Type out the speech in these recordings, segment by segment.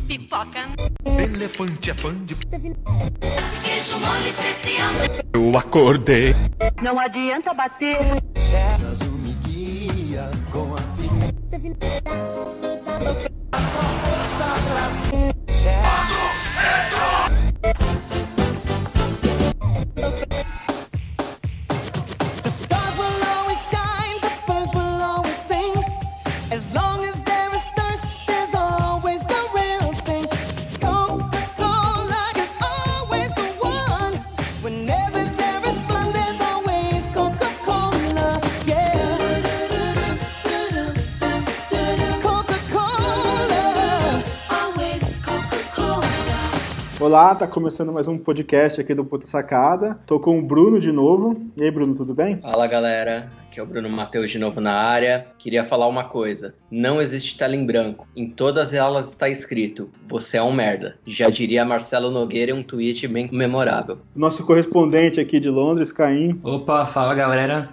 Pipoca. Elefante é fã de. Queijo mole especial. Eu acordei. Não adianta bater. The Olá, tá começando mais um podcast aqui do Puta Sacada. Tô com o Bruno de novo. E aí, Bruno, tudo bem? Fala galera, aqui é o Bruno Matheus de novo na área. Queria falar uma coisa: não existe tela em branco. Em todas elas está escrito: você é um merda. Já diria Marcelo Nogueira em um tweet bem memorável. Nosso correspondente aqui de Londres, Caim. Opa, fala galera,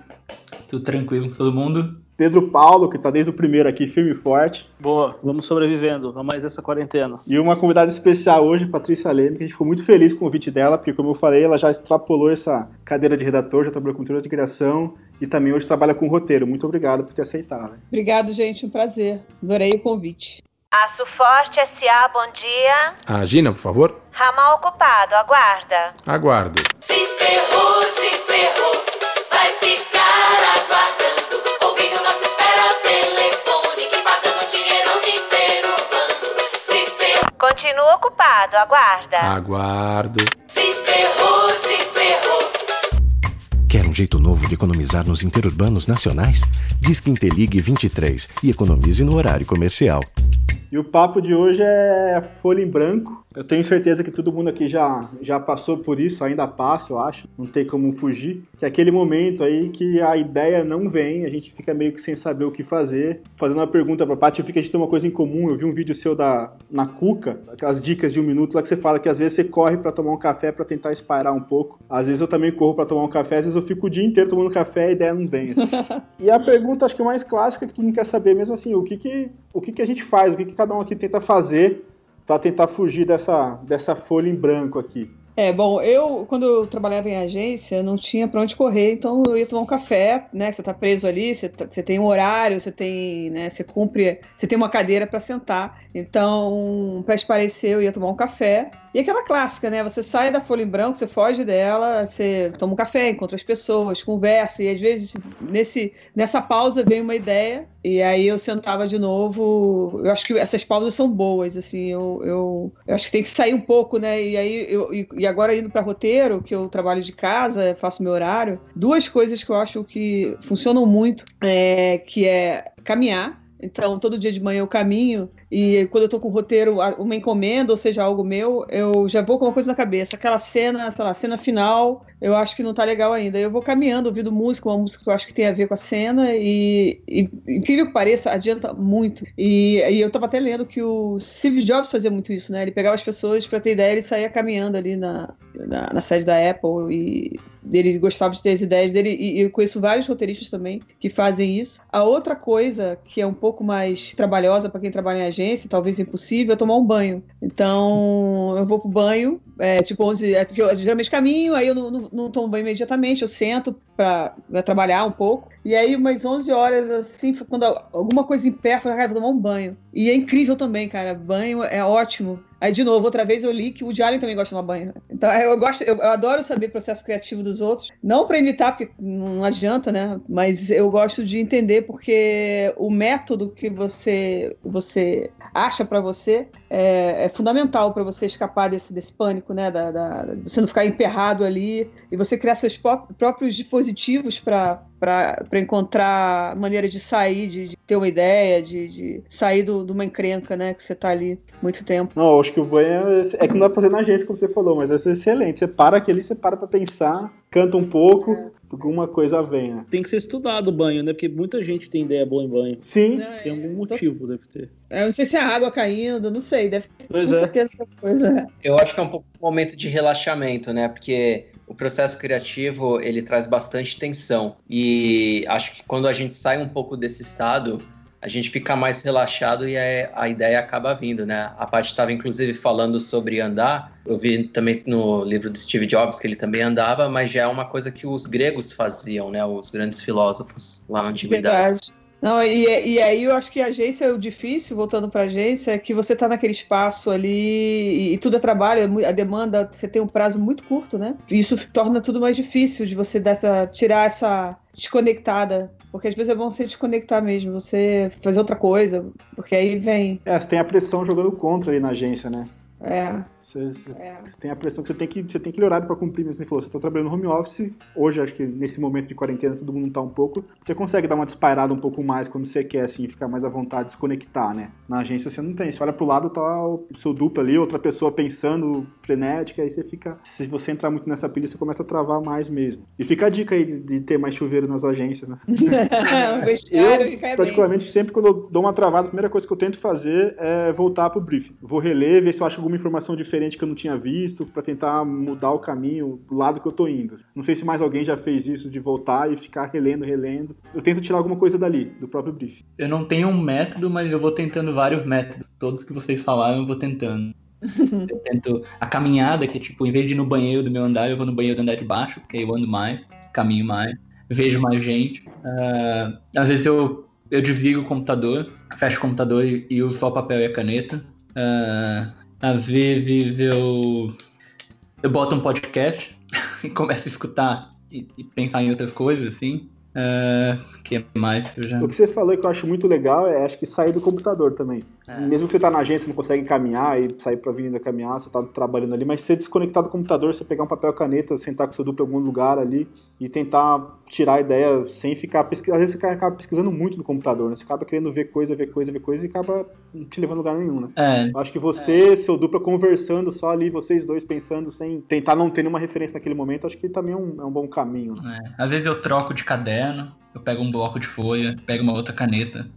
tudo tranquilo, todo mundo? Pedro Paulo, que tá desde o primeiro aqui, firme e forte. Boa, vamos sobrevivendo a mais essa quarentena. E uma convidada especial hoje, Patrícia Leme, que a gente ficou muito feliz com o convite dela, porque, como eu falei, ela já extrapolou essa cadeira de redator, já trabalhou com teoria de criação e também hoje trabalha com roteiro. Muito obrigado por ter aceitado. Obrigado, gente. Um prazer. Adorei o convite. Aço Forte S.A., bom dia. A Gina, por favor. Ramal ocupado, aguarda. Aguardo. Se ferrou, se ferrou. Vai ficar aguardando. Continua ocupado, aguarda. Aguardo. se ferrou, se ferrou. Quer um jeito novo de economizar nos interurbanos nacionais? Diz que Inteligue 23 e economize no horário comercial. E o papo de hoje é folha em branco. Eu tenho certeza que todo mundo aqui já, já passou por isso, ainda passa, eu acho. Não tem como fugir. Que é aquele momento aí que a ideia não vem, a gente fica meio que sem saber o que fazer. Fazendo uma pergunta pra Paty, eu vi que a gente tem uma coisa em comum. Eu vi um vídeo seu da, na Cuca, aquelas dicas de um minuto lá que você fala que às vezes você corre pra tomar um café pra tentar espairar um pouco. Às vezes eu também corro pra tomar um café, às vezes eu fico o dia inteiro tomando café e a ideia não vem. assim. E a pergunta, acho que mais clássica que todo mundo quer saber mesmo assim, o que que, o que, que a gente faz, o que, que cada um aqui tenta fazer para tentar fugir dessa, dessa folha em branco aqui. É, bom, eu, quando eu trabalhava em agência, não tinha pra onde correr, então eu ia tomar um café, né? Você tá preso ali, você, tá- você tem um horário, você tem, né? Você cumpre, você tem uma cadeira pra sentar. Então, pra esparecer, eu ia tomar um café. E aquela clássica, né? Você sai da folha em branco, você foge dela, você toma um café, encontra as pessoas, conversa, e às vezes nesse, nessa pausa vem uma ideia, e aí eu sentava de novo. Eu acho que essas pausas são boas, assim, eu, eu, eu acho que tem que sair um pouco, né? E aí eu, e, e agora indo para roteiro, que eu trabalho de casa, faço meu horário, duas coisas que eu acho que funcionam muito, é, que é caminhar. Então, todo dia de manhã eu caminho e quando eu tô com o roteiro, uma encomenda, ou seja, algo meu, eu já vou com uma coisa na cabeça. Aquela cena, sei lá, cena final, eu acho que não tá legal ainda. Eu vou caminhando, ouvindo música, uma música que eu acho que tem a ver com a cena e, e incrível que pareça, adianta muito. E, e eu tava até lendo que o Steve Jobs fazia muito isso, né? Ele pegava as pessoas para ter ideia, ele saía caminhando ali na, na, na sede da Apple e ele gostava de ter as ideias dele e, eu conheço vários roteiristas também que fazem isso. A outra coisa que é um pouco mais trabalhosa para quem trabalha em agência, talvez impossível, é tomar um banho. Então eu vou pro banho, é, tipo 11, é porque eu geralmente caminho, aí eu não, não, não tomo banho imediatamente, eu sento para trabalhar um pouco. E aí, umas 11 horas, assim, quando alguma coisa eu falo, "Cara, vou tomar um banho. E é incrível também, cara. Banho é ótimo. Aí, de novo, outra vez eu li que o Allen também gosta de tomar banho. Então, eu gosto, eu, eu adoro saber o processo criativo dos outros. Não para imitar, porque não adianta, né? Mas eu gosto de entender porque o método que você, você acha para você é, é fundamental para você escapar desse, desse pânico, né? Da, da, você não ficar emperrado ali e você criar seus pró- próprios dispositivos para para encontrar maneira de sair, de, de ter uma ideia, de, de sair de uma encrenca, né? Que você tá ali muito tempo. Não, acho que o banho é, é que não dá pra fazer na agência, como você falou, mas é excelente. Você para aqui ali, você para pra pensar, canta um pouco, alguma coisa vem, né? Tem que ser estudado o banho, né? Porque muita gente tem ideia boa em banho. Sim. Tem algum motivo, deve ter. Eu não sei se é água caindo, não sei, deve ter Pois com é. certeza essa coisa. Eu acho que é um pouco um momento de relaxamento, né? Porque o processo criativo ele traz bastante tensão e acho que quando a gente sai um pouco desse estado a gente fica mais relaxado e a, a ideia acaba vindo, né? A Paty estava inclusive falando sobre andar. Eu vi também no livro do Steve Jobs que ele também andava, mas já é uma coisa que os gregos faziam, né? Os grandes filósofos lá na antiguidade. Verdade. Não, e, e aí eu acho que a agência, o difícil, voltando para a agência, é que você está naquele espaço ali e, e tudo é trabalho, é a demanda, você tem um prazo muito curto, né? Isso torna tudo mais difícil de você dessa, tirar essa desconectada. Porque às vezes é bom você desconectar mesmo, você fazer outra coisa, porque aí vem. É, você tem a pressão jogando contra ali na agência, né? É, Você, é. você tem a pressão que você tem que, você tem que horário para cumprir, mesmo você falou, você tá trabalhando no home office, hoje acho que nesse momento de quarentena todo mundo tá um pouco, você consegue dar uma despairada um pouco mais quando você quer, assim, ficar mais à vontade, desconectar, né? Na agência você não tem, você olha pro lado, tá o seu duplo ali, outra pessoa pensando frenética, aí você fica, se você entrar muito nessa pilha, você começa a travar mais mesmo. E fica a dica aí de, de ter mais chuveiro nas agências, né? Eu, particularmente, sempre quando eu dou uma travada, a primeira coisa que eu tento fazer é voltar pro briefing. Vou reler, ver se eu acho alguma informação diferente que eu não tinha visto, pra tentar mudar o caminho, o lado que eu tô indo. Não sei se mais alguém já fez isso de voltar e ficar relendo, relendo. Eu tento tirar alguma coisa dali, do próprio briefing. Eu não tenho um método, mas eu vou tentando vários métodos. Todos que vocês falaram, eu vou tentando. Eu tento a caminhada, que é tipo, em vez de ir no banheiro do meu andar, eu vou no banheiro do andar de baixo, porque aí eu ando mais, caminho mais, vejo mais gente. Ah, às vezes eu, eu desligo o computador, fecho o computador e, e uso só o papel e a caneta. Ah, às vezes eu, eu boto um podcast e começo a escutar e, e pensar em outras coisas, assim. Ah, que mais? Já... O que você falou que eu acho muito legal é acho que sair do computador também. É. Mesmo que você tá na agência, não consegue caminhar e sair pra avenida caminhar, você tá trabalhando ali, mas ser desconectado do computador, você pegar um papel e caneta, sentar com seu duplo em algum lugar ali e tentar tirar a ideia sem ficar pesquisando. Às vezes você acaba pesquisando muito no computador, né? Você acaba querendo ver coisa, ver coisa, ver coisa e acaba não te levando a lugar nenhum, né? É, Eu acho que você, seu dupla conversando só ali, vocês dois pensando sem tentar não ter nenhuma referência naquele momento, acho que também é um, é um bom caminho. Né? É, Às vezes eu troco de caderno, eu pego um bloco de folha, pego uma outra caneta.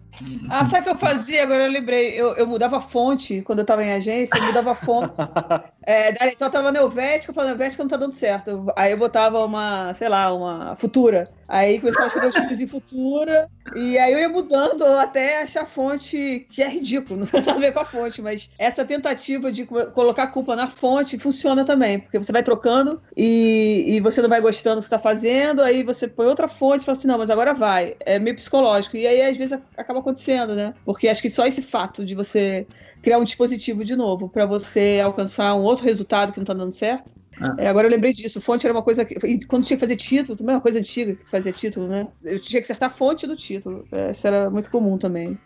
Ah, sabe o que eu fazia? Agora eu lembrei. Eu, eu mudava a fonte quando eu tava em agência, eu mudava a fonte. É, daí, então eu tava na Helvética, eu falava, Helvética não tá dando certo. Aí eu botava uma, sei lá, uma Futura. Aí começava a escrever os filhos em Futura. E aí eu ia mudando até achar a fonte, que é ridículo, não tem nada a ver com a fonte, mas essa tentativa de co- colocar a culpa na fonte funciona também, porque você vai trocando e, e você não vai gostando do que você tá fazendo, aí você põe outra fonte e fala assim, não, mas agora vai. É meio psicológico. E aí, às vezes, acaba acontecendo, né? Porque acho que só esse fato de você criar um dispositivo de novo para você alcançar um outro resultado que não tá dando certo. Ah. É, agora eu lembrei disso. Fonte era uma coisa que. Quando tinha que fazer título, também é uma coisa antiga que fazia título, né? Eu tinha que acertar a fonte do título. É, Isso era muito comum também.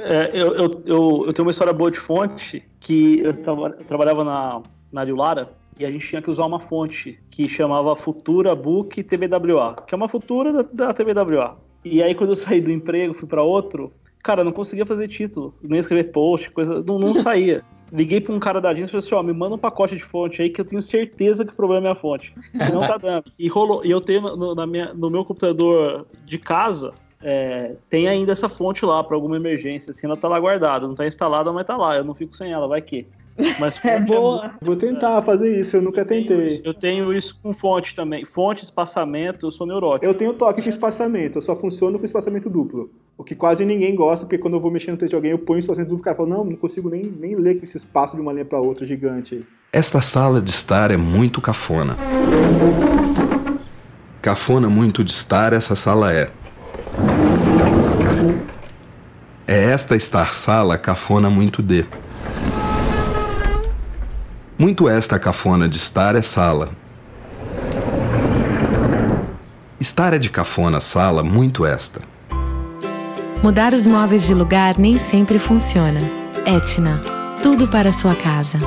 É, eu, eu, eu, eu tenho uma história boa de fonte que eu, eu trabalhava na, na Lara e a gente tinha que usar uma fonte que chamava Futura Book TBWA, que é uma futura da, da TBWA. E aí quando eu saí do emprego, fui para outro, cara, não conseguia fazer título, ia escrever post, coisa, não, não saía. Liguei para um cara da agência e falei assim, ó, me manda um pacote de fonte aí que eu tenho certeza que o problema é a fonte. E não tá dando. E rolou, e eu tenho no, na minha, no meu computador de casa, é, tem ainda essa fonte lá para alguma emergência, assim, ela tá lá guardada, não tá instalada, mas tá lá, eu não fico sem ela, vai que. Mas É boa. Vou tentar fazer isso, eu nunca eu tentei. isso- Eu tenho isso com fonte também. Fonte, espaçamento, eu sou neurótico. Eu tenho toque com espaçamento, eu só funciono com espaçamento duplo. O que quase ninguém gosta, porque quando eu vou mexer no texto de alguém, eu ponho espaçamento duplo, o cara fala, não, não consigo nem, nem ler com esse espaço de uma linha pra outra gigante aí. Esta sala de estar é muito cafona. Cafona muito de estar essa sala é. É esta estar sala cafona muito de. Muito esta cafona de estar é sala. Estar é de cafona sala muito esta. Mudar os móveis de lugar nem sempre funciona. Etna, tudo para sua casa.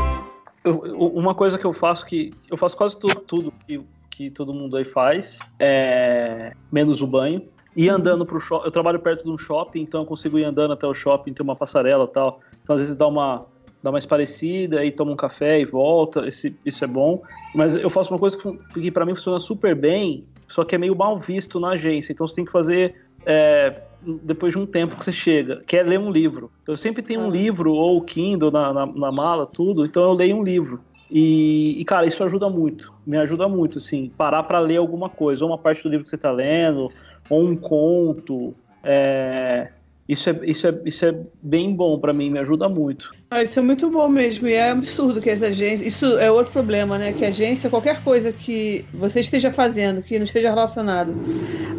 Eu- uma coisa que eu faço que eu faço quase tudo, tudo que, que todo mundo aí faz, é, menos o banho. E andando pro shopping, eu trabalho perto de um shopping, então eu consigo ir andando até o shopping, tem uma passarela e tal. Então às vezes dá uma dá uma esparecida, aí toma um café e volta, esse, isso é bom. Mas eu faço uma coisa que, que para mim funciona super bem, só que é meio mal visto na agência. Então você tem que fazer é, depois de um tempo que você chega, que é ler um livro. Eu sempre tenho um livro ou o Kindle na, na, na mala, tudo, então eu leio um livro. E, e, cara, isso ajuda muito, me ajuda muito, assim, parar para ler alguma coisa, ou uma parte do livro que você tá lendo, ou um conto. é, Isso é, isso é, isso é bem bom pra mim, me ajuda muito. Ah, isso é muito bom mesmo, e é absurdo que as agências. Isso é outro problema, né? Que a agência, qualquer coisa que você esteja fazendo que não esteja relacionado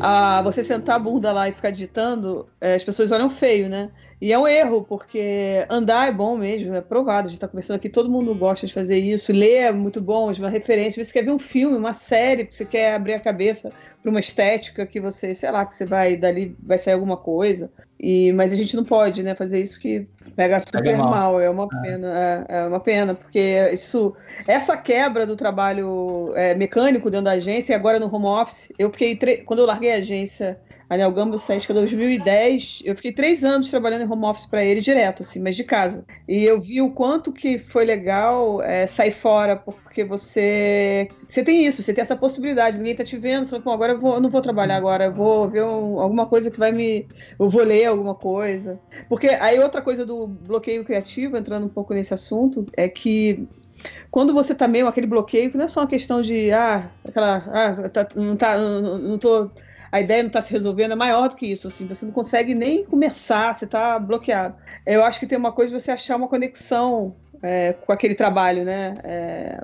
a você sentar a bunda lá e ficar digitando, eh, as pessoas olham feio, né? E é um erro, porque andar é bom mesmo, é provado. A gente está conversando aqui, todo mundo gosta de fazer isso. Ler é muito bom, é uma referência. Você quer ver um filme, uma série, você quer abrir a cabeça para uma estética que você, sei lá, que você vai dali, vai sair alguma coisa. E, mas a gente não pode, né, fazer isso que pega super Pega mal. mal. É uma pena, é, é uma pena, porque isso, essa quebra do trabalho é, mecânico dentro da agência e agora no home office, eu fiquei, tre- quando eu larguei a agência, a Nel Gambus Sesc 2010, eu fiquei três anos trabalhando em home office para ele direto, assim, mas de casa. E eu vi o quanto que foi legal é, sair fora, porque você, você tem isso, você tem essa possibilidade, ninguém tá te vendo, falando, Pô, agora eu, vou, eu não vou trabalhar agora, eu vou ver um- alguma coisa que vai me, eu vou ler alguma coisa. Porque aí outra coisa do bloqueio criativo, entrando um pouco nesse assunto, é que quando você tá meio aquele bloqueio, que não é só uma questão de ah, aquela, ah, tá- não tá, não, não tô, a ideia não tá se resolvendo, é maior do que isso, assim, você não consegue nem começar, você tá bloqueado. Eu acho que tem uma coisa você achar uma conexão é, com aquele trabalho, né? É,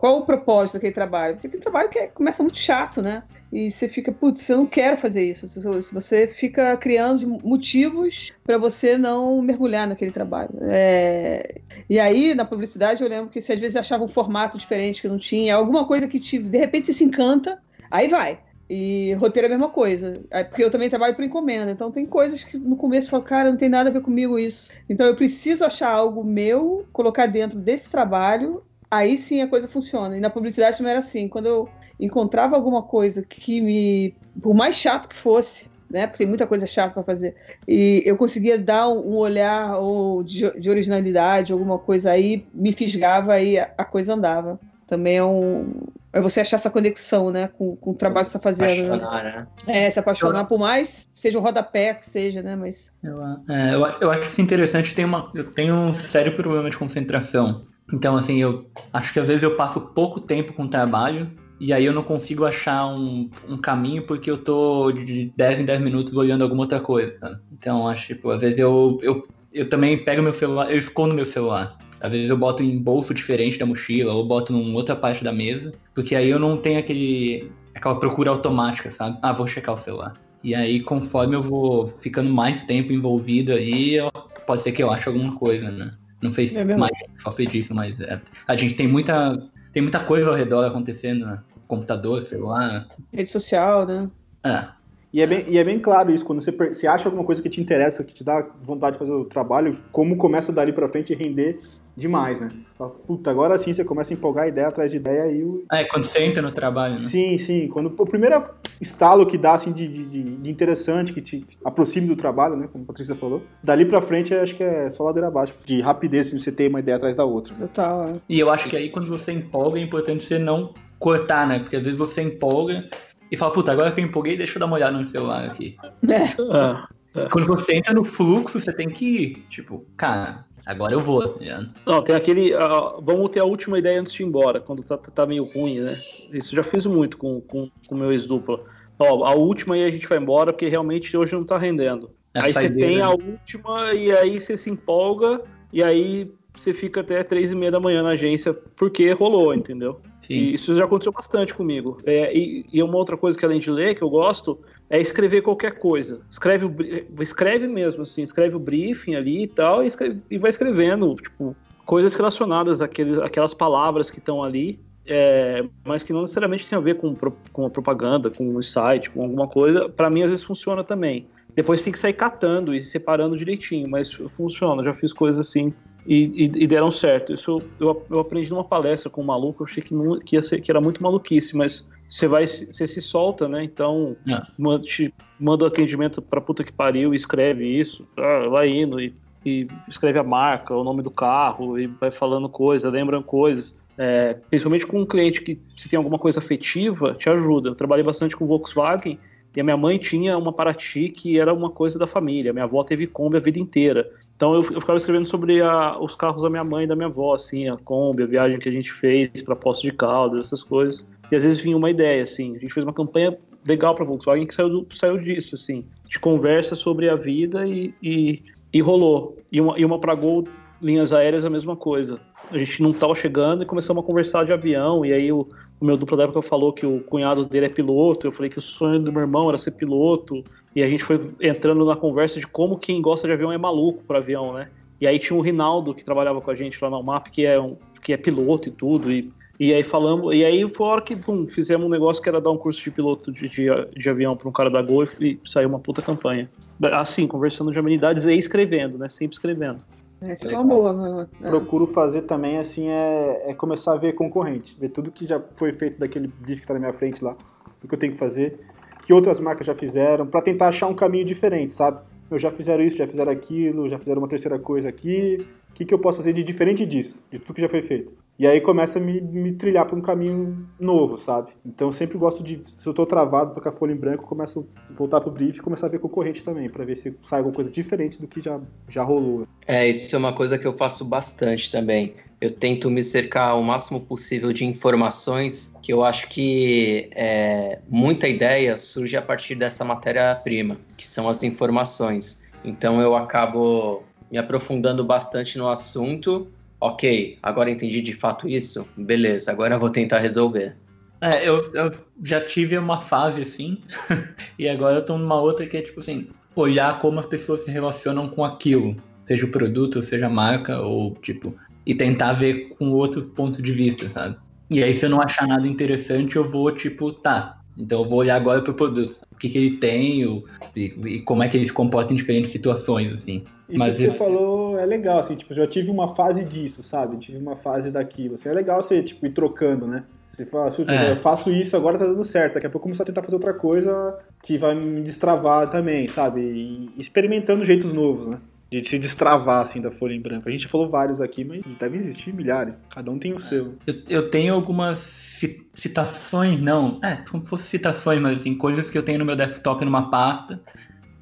qual o propósito daquele trabalho? Porque tem trabalho que é- começa muito chato, né? E você fica, putz, eu não quero fazer isso. Você fica criando motivos para você não mergulhar naquele trabalho. É, E aí, na publicidade, eu lembro que se às vezes achava um formato diferente que não tinha, alguma coisa que te, de repente você se encanta, aí vai. E roteiro é a mesma coisa. É Porque eu também trabalho por encomenda. Então tem coisas que no começo eu falo, cara, não tem nada a ver comigo isso. Então eu preciso achar algo meu, colocar dentro desse trabalho, aí sim a coisa funciona. E na publicidade também era assim. Quando eu encontrava alguma coisa que me. Por mais chato que fosse, né? Porque tem muita coisa chata para fazer. E eu conseguia dar um olhar ou de, de originalidade, alguma coisa aí, me fisgava e a, a coisa andava. Também é um. É você achar essa conexão, né? Com, com o trabalho que você está fazendo. né? Apaixonar, né? É, se apaixonar por mais, seja um rodapé que seja, né? Mas. Eu, é, eu, eu acho isso interessante. Tem uma, eu tenho um sério problema de concentração. Então, assim, eu acho que às vezes eu passo pouco tempo com o trabalho e aí eu não consigo achar um, um caminho porque eu tô de 10 em 10 minutos olhando alguma outra coisa. Então, acho tipo, às vezes eu, eu, eu também pego meu celular, eu escondo meu celular. Às vezes eu boto em bolso diferente da mochila ou boto em outra parte da mesa, porque aí eu não tenho aquele aquela procura automática, sabe? Ah, vou checar o celular. E aí, conforme eu vou ficando mais tempo envolvido aí, eu- pode ser que eu ache alguma coisa, né? Não sei se É mais gente sofre disso, mas é, a gente tem muita, tem muita coisa ao redor acontecendo, né? Computador, celular. Rede social, né? É. E é, bem, e é bem claro isso, quando você, você acha alguma coisa que te interessa, que te dá vontade de fazer o trabalho, como começa dali pra frente a render demais, né? Fala, Puta, agora sim você começa a empolgar ideia atrás de ideia e o, É, quando você entra no trabalho, né? Sim, sim. Quando o primeiro estalo que dá assim de, de, de- interessante, que te aproxime do trabalho, né? Como a Patrícia falou. Dali pra frente, eu acho que é só ladeira abaixo. De rapidez, de você ter uma ideia atrás da outra. Total. é. E eu acho que aí quando você empolga é importante você não cortar, né? Porque às vezes você empolga e fala, puta, agora que eu empolguei, deixa eu dar uma olhada no celular aqui. É. Quando você entra no fluxo, você tem que ir, tipo, cara, agora eu vou, tá? Não, tem aquele. ah, vamos ter a última ideia antes de ir embora, quando tá, tá meio ruim, né? Isso já fiz muito com com com o meu ex-dupla. Ó, a última aí a gente vai embora, porque realmente hoje não tá rendendo. É aí você tem né? a última e aí você se empolga e aí você fica até três e meia da manhã na agência porque rolou, entendeu? E isso já aconteceu bastante comigo. É, e, e uma outra coisa que além de ler, que eu gosto, é escrever qualquer coisa. Escreve, o escreve mesmo, assim, escreve o briefing ali e tal, e, escreve- e vai escrevendo, tipo, coisas relacionadas àquele, àquelas palavras que estão ali, é, mas que não necessariamente tem a ver com, com a propaganda, com o site, com alguma coisa. Para mim, às vezes funciona também. Depois tem que sair catando e separando direitinho, mas funciona. Já fiz coisas assim e, e- e deram certo. Isso eu, eu aprendi numa palestra com um maluco, eu achei que, não- que, ser, que era muito maluquice, mas você vai, se- você se solta, né? Então, É. manda, te- manda o atendimento pra puta que pariu e escreve isso, ah, vai indo e, e escreve a marca, o nome do carro e vai falando coisas, lembram coisas. É, principalmente com um cliente que se tem alguma coisa afetiva, te ajuda. Eu trabalhei bastante com Volkswagen e a minha mãe tinha uma Paraty que era uma coisa da família. Minha avó teve Kombi a vida inteira. Então eu, eu ficava escrevendo sobre a- os carros da minha mãe e da minha avó, assim, a Kombi, a viagem que a gente fez para Poço de Caldas, essas coisas. E às vezes vinha uma ideia, assim. A gente fez uma campanha legal para Volkswagen que saiu, do- saiu disso, assim. de conversa sobre a vida e, e, e rolou. E uma, e uma para Gol, linhas aéreas, a mesma coisa. A gente não estava chegando e começamos a conversar de avião, e aí o, o meu duplo da época falou que o cunhado dele é piloto, eu falei que o sonho do meu irmão era ser piloto, e a gente foi entrando na conversa de como quem gosta de avião é maluco para avião, né? E aí tinha o Rinaldo que trabalhava com a gente lá na UMAP, que é, um, que é piloto e tudo, e, e aí falamos, e aí foi a hora que pum, fizemos um negócio que era dar um curso de piloto de, de, de avião para um cara da Gol e, e saiu uma puta campanha. Assim, conversando de amenidades e escrevendo, né? Sempre escrevendo. Essa é uma boa. né? Procuro fazer também, assim, é, é começar a ver concorrente. Ver tudo que já foi feito daquele brief que tá na minha frente lá. O que eu tenho que fazer. Que outras marcas já fizeram. pra tentar achar um caminho diferente, sabe? Eu já fizeram isso, já fizeram aquilo, já fizeram uma terceira coisa aqui. O que, que eu posso fazer de diferente disso? De tudo que já foi feito. E aí começa a me, me trilhar pra um caminho novo, sabe? Então eu sempre gosto de, se eu tô travado, a folha em branco, começo a voltar pro brief e começar a ver concorrente também, pra ver se sai alguma coisa diferente do que já, já rolou. É, isso é uma coisa que eu faço bastante também. Eu tento me cercar o máximo possível de informações que eu acho que é, muita ideia surge a partir dessa matéria-prima, que são as informações. Então eu acabo me aprofundando bastante no assunto. Ok, agora entendi de fato isso. Beleza, agora eu vou tentar resolver. É, eu, eu já tive uma fase assim, e agora eu tô numa outra que é tipo assim, olhar como as pessoas se relacionam com aquilo, seja o produto, seja a marca, ou tipo, e tentar ver com outros pontos de vista, sabe? E aí se eu não achar nada interessante, eu vou tipo, tá, então eu vou olhar agora pro produto, o que, que ele tem, o, e, e como é que ele se comporta em diferentes situações, assim. Isso Mas que você eu- falou é legal, assim, tipo, eu já tive uma fase disso, sabe? Tive uma fase daquilo. Assim, é legal você, tipo, ir trocando, né? Você fala, assim, É. eu faço isso, agora tá dando certo. Daqui a pouco eu começar a tentar fazer outra coisa que vai me destravar também, sabe? E experimentando jeitos novos, né? De se destravar, assim, da folha em branco. A gente falou vários aqui, mas deve existir milhares. Cada um tem o seu. Eu, eu tenho algumas ci- citações, não, é, como se fossem citações, mas assim, coisas que eu tenho no meu desktop numa pasta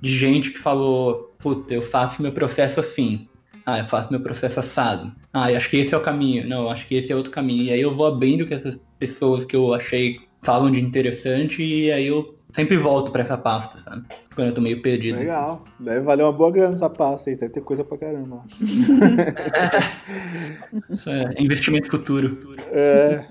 de gente que falou, puta, eu faço meu processo assim. Ah, eu faço meu processo assado. Ah, eu acho que esse é o caminho. Não, eu acho que esse é outro caminho. E aí eu vou abrindo com essas pessoas que eu achei falam de interessante e aí eu sempre volto pra essa pasta, sabe? Quando eu tô meio perdido. Legal. Deve valer uma boa grana essa pasta aí. Deve ter coisa pra caramba. Isso é investimento futuro. É.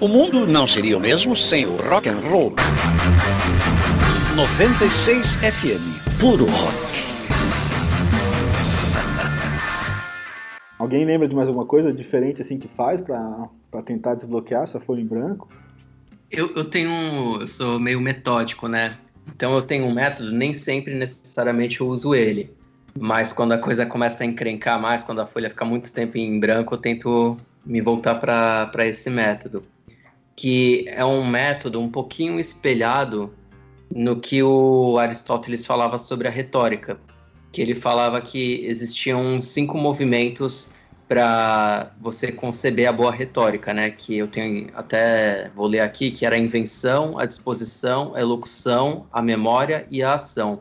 O mundo não seria o mesmo sem o rock and roll. 96 FM, puro rock. Alguém lembra de mais alguma coisa diferente, assim, que faz pra, pra tentar desbloquear essa folha em branco? Eu, eu tenho um. Eu sou meio metódico, né? Então eu tenho um método, nem sempre necessariamente eu uso ele. Mas quando a coisa começa a encrencar mais, quando a folha fica muito tempo em branco, eu tento me voltar para esse método. Que é um método um pouquinho espelhado no que o Aristóteles falava sobre a retórica. Que ele falava que existiam cinco movimentos para você conceber a boa retórica, né? Que eu tenho até vou ler aqui que era a invenção, a disposição, a elocução, a memória e a ação.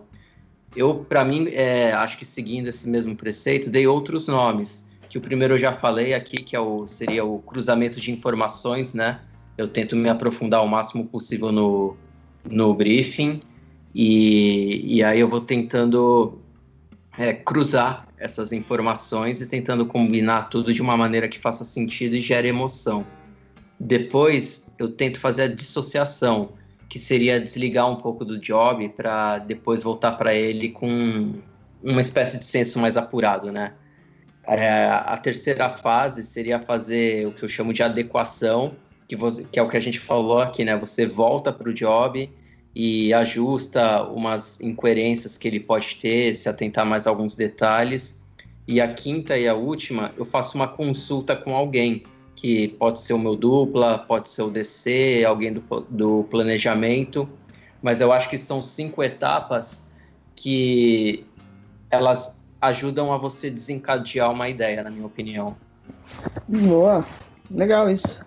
Eu, para mim, é, acho que seguindo esse mesmo preceito, dei outros nomes. Que o primeiro eu já falei aqui, que é o, seria o cruzamento de informações, né? Eu tento me aprofundar o máximo possível no, no briefing e, e aí eu vou tentando é, cruzar essas informações e tentando combinar tudo de uma maneira que faça sentido e gere emoção. Depois eu tento fazer a dissociação, que seria desligar um pouco do job para depois voltar para ele com uma espécie de senso mais apurado, né? É, a terceira fase seria fazer o que eu chamo de adequação, que, você, que é o que a gente falou aqui, né? Você volta para o job e ajusta umas incoerências que ele pode ter, se atentar mais a alguns detalhes. E a quinta e a última, eu faço uma consulta com alguém, que pode ser o meu dupla, pode ser o DC, alguém do, do planejamento, mas eu acho que são cinco etapas que elas ajudam a você desencadear uma ideia, na minha opinião. Boa, legal isso.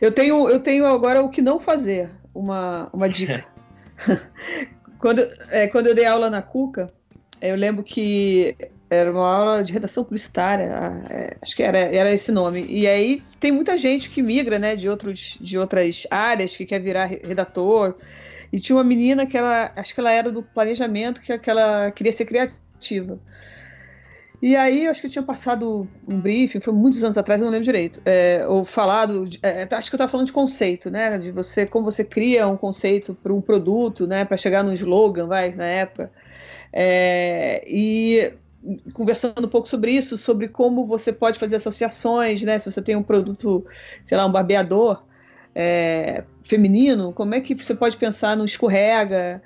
Eu tenho, eu tenho agora o que não fazer. uma, uma dica. quando, é, quando eu dei aula na Cuca, eu lembro que era uma aula de redação publicitária, é, acho que era, era esse nome. E aí tem muita gente que migra, né, de, outros, de outras áreas, que quer virar re- redator. E tinha uma menina que ela, acho que ela era do planejamento, que, que ela queria ser criativa. E aí, eu acho que eu tinha passado um briefing, foi muitos anos atrás, eu não lembro direito. É, ou falado, de- é, acho que eu estava falando de conceito, né? De você, como você cria um conceito para um produto, né? Para chegar num slogan, vai, na época. É, e conversando um pouco sobre isso, sobre como você pode fazer associações, né? Se você tem um produto, sei lá, um barbeador é, feminino, como é que você pode pensar no escorrega?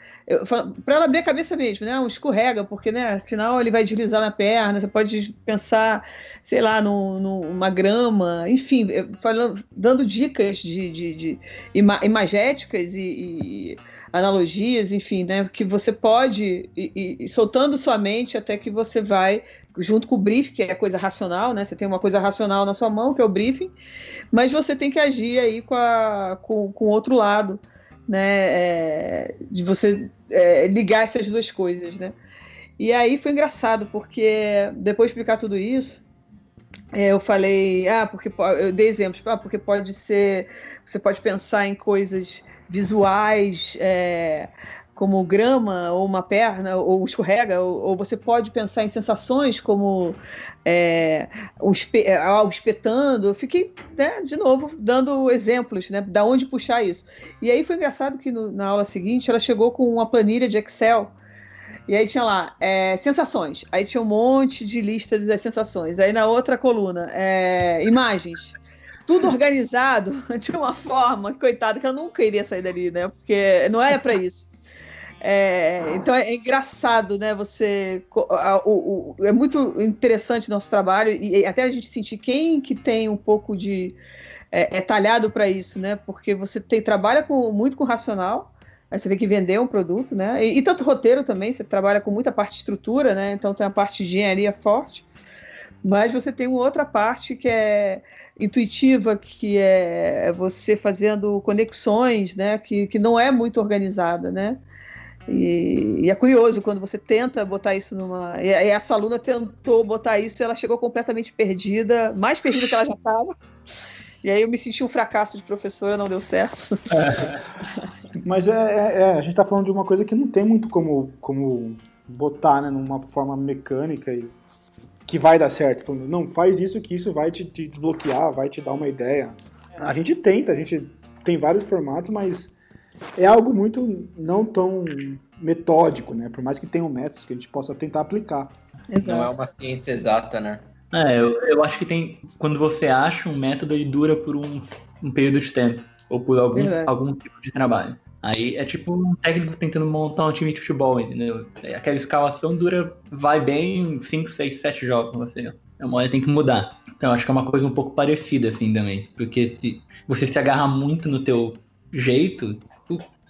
Para ela abrir a cabeça mesmo, né? Um escorrega, porque, né? Afinal, ele vai deslizar na perna. Você pode pensar, sei lá, num- numa grama, enfim, falando, dando dicas de, de, de ima- imagéticas e, e analogias, enfim, né? Que você pode e soltando sua mente até que você vai junto com o briefing, que é coisa racional, né? Você tem uma coisa racional na sua mão, que é o briefing, mas você tem que agir aí com, a, com, com o outro lado, né? É, de você é, ligar essas duas coisas, né? E aí foi engraçado, porque depois de explicar tudo isso, é, eu falei, ah, porque po- eu dei exemplos, ah, porque pode ser, você pode pensar em coisas visuais, é, como grama ou uma perna ou escorrega, ou, ou você pode pensar em sensações como é, espe- é, algo espetando. Eu fiquei, né, de novo, dando exemplos, né, da onde puxar isso. E aí foi engraçado que no- na aula seguinte ela chegou com uma planilha de Excel e aí tinha lá, é, sensações. Aí tinha um monte de lista das sensações. Aí na outra coluna, é, imagens. Tudo organizado de uma forma, coitada, que eu nunca iria sair dali, né? Porque não é para isso. É, então é engraçado, né? Você o- o- é muito interessante nosso trabalho e até a gente sentir quem que tem um pouco de é, é talhado para isso, né? Porque você tem trabalha com, muito com racional, aí você tem que vender um produto, né? E, e tanto roteiro também, você trabalha com muita parte de estrutura, né? Então tem a parte de engenharia forte, mas você tem uma outra parte que é intuitiva, que é você fazendo conexões, né? Que, que não é muito organizada, né? E, e é curioso quando você tenta botar isso numa. E, e essa aluna tentou botar isso e ela chegou completamente perdida, mais perdida que ela já estava. E aí eu me senti um fracasso de professora, não deu certo. Mas é, é- é, a gente tá falando de uma coisa que não tem muito como, como botar né, numa forma mecânica e que vai dar certo. Falando, não, faz isso que isso vai te, te desbloquear, vai te dar uma ideia. A gente tenta, a gente tem vários formatos, mas é algo muito não tão metódico, né? Por mais que tenham métodos que a gente possa tentar aplicar. Não é uma ciência exata, né? É, eu, eu acho que tem. Quando você acha um método, ele dura por um, um período de tempo. Ou por algum, Verdade. algum tipo de trabalho. Aí é tipo um técnico tentando montar um time de futebol, entendeu? Aquela escalação dura, vai bem 5, 6, 7 jogos com você. É uma hora tem que mudar. Então eu acho que é uma coisa um pouco parecida assim também. Porque se você se agarra muito no teu jeito,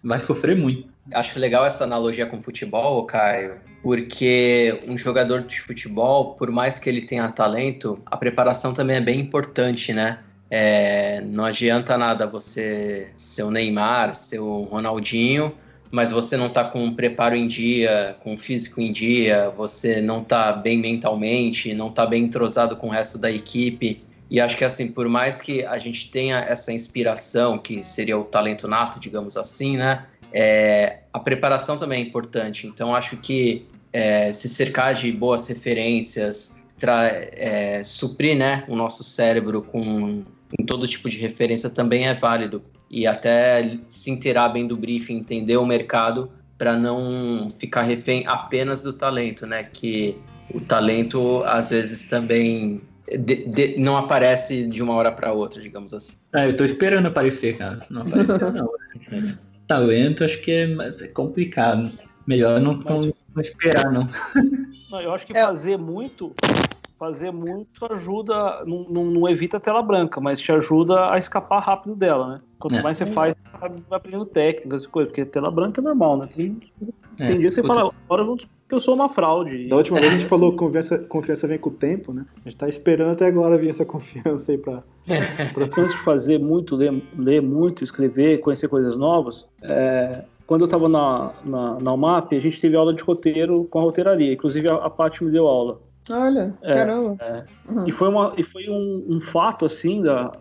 vai sofrer muito. Acho legal essa analogia com futebol, Caio, porque um jogador de futebol, por mais que ele tenha talento, a preparação também é bem importante, né? É, não adianta nada você ser o Neymar, ser o Ronaldinho, mas você não tá com o preparo em dia, com o físico em dia, você não tá bem mentalmente, não tá bem entrosado com o resto da equipe. E acho que assim, por mais que a gente tenha essa inspiração, que seria o talento nato, digamos assim, né? É, a preparação também é importante. Então acho que é, se cercar de boas referências, é, suprir né, o nosso cérebro com, com todo tipo de referência também é válido. E até se inteirar bem do briefing, entender o mercado para não ficar refém apenas do talento, né? Que o talento às vezes também de- de- não aparece de uma hora para outra, digamos assim. Ah, eu tô esperando aparecer, cara. Não apareceu, não. Talento, acho que é é complicado. Melhor não, não, não esperar, não. Não, eu acho que fazer muito, fazer muito ajuda, não, não, não evita a tela branca, mas te ajuda a escapar rápido dela, né? Quanto É. mais você faz, vai aprendendo técnicas e coisas, porque tela branca é normal, né? Tem, É, tem dia que você outra- fala, agora eu vou que eu sou uma fraude. Da última vez a gente falou que confiança, confiança vem com o tempo, né? A gente tá esperando até agora vir essa confiança aí pra. pra Antes de fazer muito, ler, ler muito, escrever, conhecer coisas novas, é, quando eu estava na, na, na UMAP, a gente teve aula de roteiro com a roteiraria. Inclusive, a, a Paty me deu aula. Olha, É, caramba. é. Uhum. E foi, uma, e foi um, um fato, assim, da,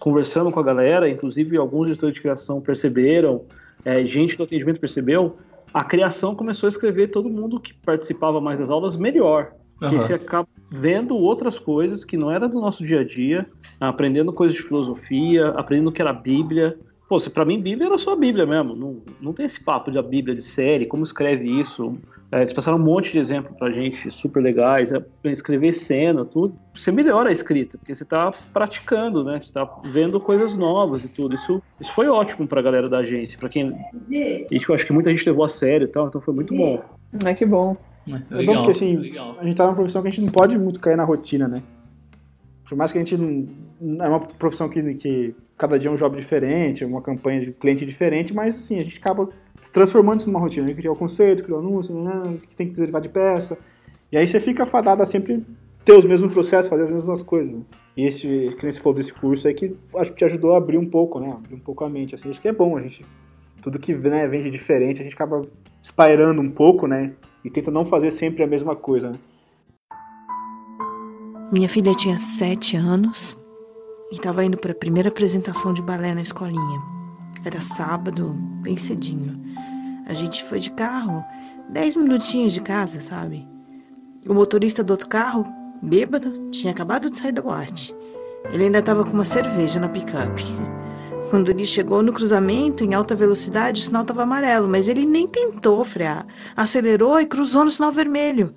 conversando com a galera, inclusive alguns gestores de criação perceberam, é, gente do atendimento percebeu, a criação começou a escrever todo mundo que participava mais das aulas melhor. Porque Aham. você acaba vendo outras coisas que não era do nosso dia a dia, aprendendo coisas de filosofia, aprendendo o que era a Bíblia. Pô, se pra mim Bíblia era só a Bíblia mesmo. Não, não tem esse papo da Bíblia de série, como escreve isso. É, eles passaram um monte de exemplos pra gente, super legais. É, escrever cena, tudo. Você melhora a escrita, porque você tá praticando, né? Você tá vendo coisas novas e tudo. Isso, isso foi ótimo pra galera da agência. Pra quem. E eu acho que muita gente levou a sério e tal, então foi muito bom. É que bom. É bom porque assim, a gente tá numa profissão que a gente não pode muito cair na rotina, né? Por mais que a gente não. É uma profissão que, que cada dia é um job diferente, uma campanha de cliente diferente, mas assim, a gente acaba se transformando isso numa rotina. A gente cria o conceito, cria o anúncio, né, o que tem que derivar de peça. E aí você fica fadado a sempre ter os mesmos processos, fazer as mesmas coisas. né? E esse, que nem você falou desse curso aí, que acho que te ajudou a abrir um pouco, né? Abrir um pouco a mente. Assim, acho que é bom, a gente. Tudo que né, vem de diferente, a gente acaba espairando um pouco, né? E tenta não fazer sempre a mesma coisa, né? Minha filha tinha sete anos e estava indo para a primeira apresentação de balé na escolinha. Era sábado, bem cedinho. A gente foi de carro, dez minutinhos de casa, sabe? O motorista do outro carro, bêbado, tinha acabado de sair da boate. Ele ainda estava com uma cerveja na picape. Quando ele chegou no cruzamento em alta velocidade, o sinal estava amarelo, mas ele nem tentou frear. Acelerou e cruzou no sinal vermelho.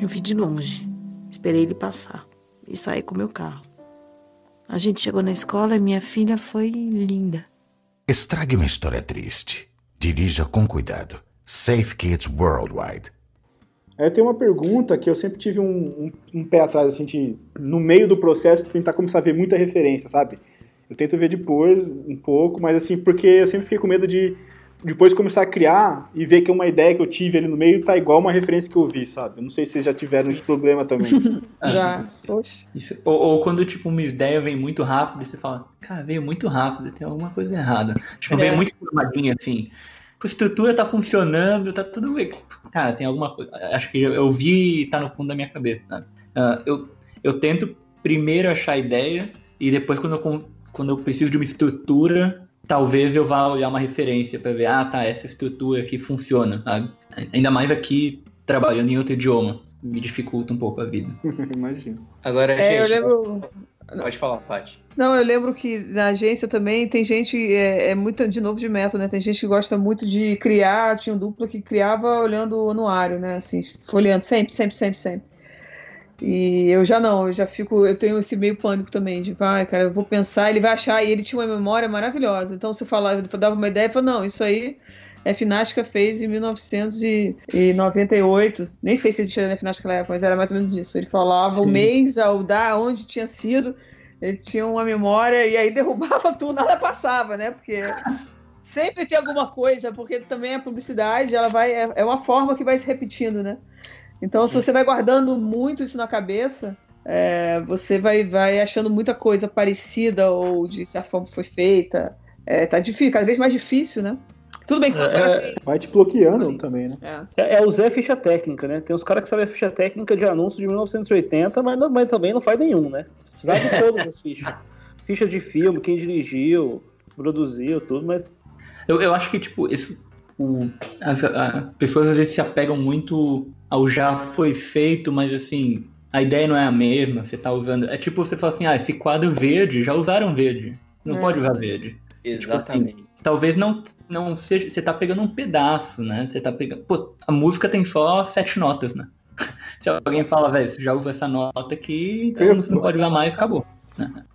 Eu vi de longe, esperei ele passar e saí com meu carro. A gente chegou na escola e minha filha foi linda. Estrague uma história triste. Dirija com cuidado. Safe Kids Worldwide. Aí eu tenho uma pergunta que eu sempre tive um, um, um pé atrás, assim, de, no meio do processo, tentar começar a ver muita referência, sabe? Eu tento ver depois, um pouco, mas assim, porque eu sempre fiquei com medo de depois começar a criar e ver que uma ideia que eu tive ali no meio tá igual uma referência que eu vi, sabe? Eu não sei se vocês já tiveram esse problema também. Já. Poxa. Isso. Ou, ou quando, tipo, uma ideia vem muito rápido e você fala, cara, veio muito rápido, tem alguma coisa errada. Tipo, É. veio muito formadinha, assim. A estrutura tá funcionando, tá tudo. Cara, tem alguma coisa. Acho que eu, vi e tá no fundo da minha cabeça, sabe? Ah, eu, eu tento primeiro achar a ideia e depois, quando eu, quando eu preciso de uma estrutura, talvez eu vá olhar uma referência pra ver, ah, tá, essa estrutura aqui funciona, sabe? Ainda mais aqui, trabalhando em outro idioma. Me dificulta um pouco a vida. Imagino. Agora, É, eu gente, lembro. pode falar, Paty. Não, eu lembro que na agência também tem gente, é, é muito, de novo, de método, né? Tem gente que gosta muito de criar, tinha um duplo que criava olhando o anuário, né? Assim, folheando sempre, sempre, sempre, sempre. E eu já não, eu já fico, eu tenho esse meio pânico também, de vai, cara, eu vou pensar, ele vai achar, e ele tinha uma memória maravilhosa. Então, se eu falava, eu dava uma ideia, eu falava, não, isso aí a Finasca fez em 1998. Nem sei se existia na Finasca naquela época, mas era mais ou menos isso. Ele falava o Sim. mês, ao dar, onde tinha sido, ele tinha uma memória e aí derrubava tudo, nada passava, né? Porque sempre tem alguma coisa, porque também a publicidade, ela vai é, é uma forma que vai se repetindo, né? Então, se você vai guardando muito isso na cabeça, é, você vai, vai achando muita coisa parecida ou de certa forma foi feita. É, tá difícil, cada vez mais difícil, né? Tudo bem que É, Vai te bloqueando também, né? É, é o Zé ficha técnica, né? Tem uns caras que sabem a ficha técnica de anúncio de 1980, mas, não- mas também não faz nenhum, né? Sabe todas as fichas. Ficha de filme, quem dirigiu, produziu, tudo, mas. Eu, eu acho que, tipo, esse, o, as, as pessoas às vezes se apegam muito ao já foi feito, mas assim, a ideia não é a mesma, você tá usando. É tipo você fala assim, ah, esse quadro verde, já usaram verde. Não É. pode usar verde. Exatamente. Tipo assim, talvez não, não seja. Você tá pegando um pedaço, né? Você tá pegando. Pô, a música tem só sete notas, né? Se alguém fala, velho, você já usa essa nota aqui, então você não pode usar mais, acabou.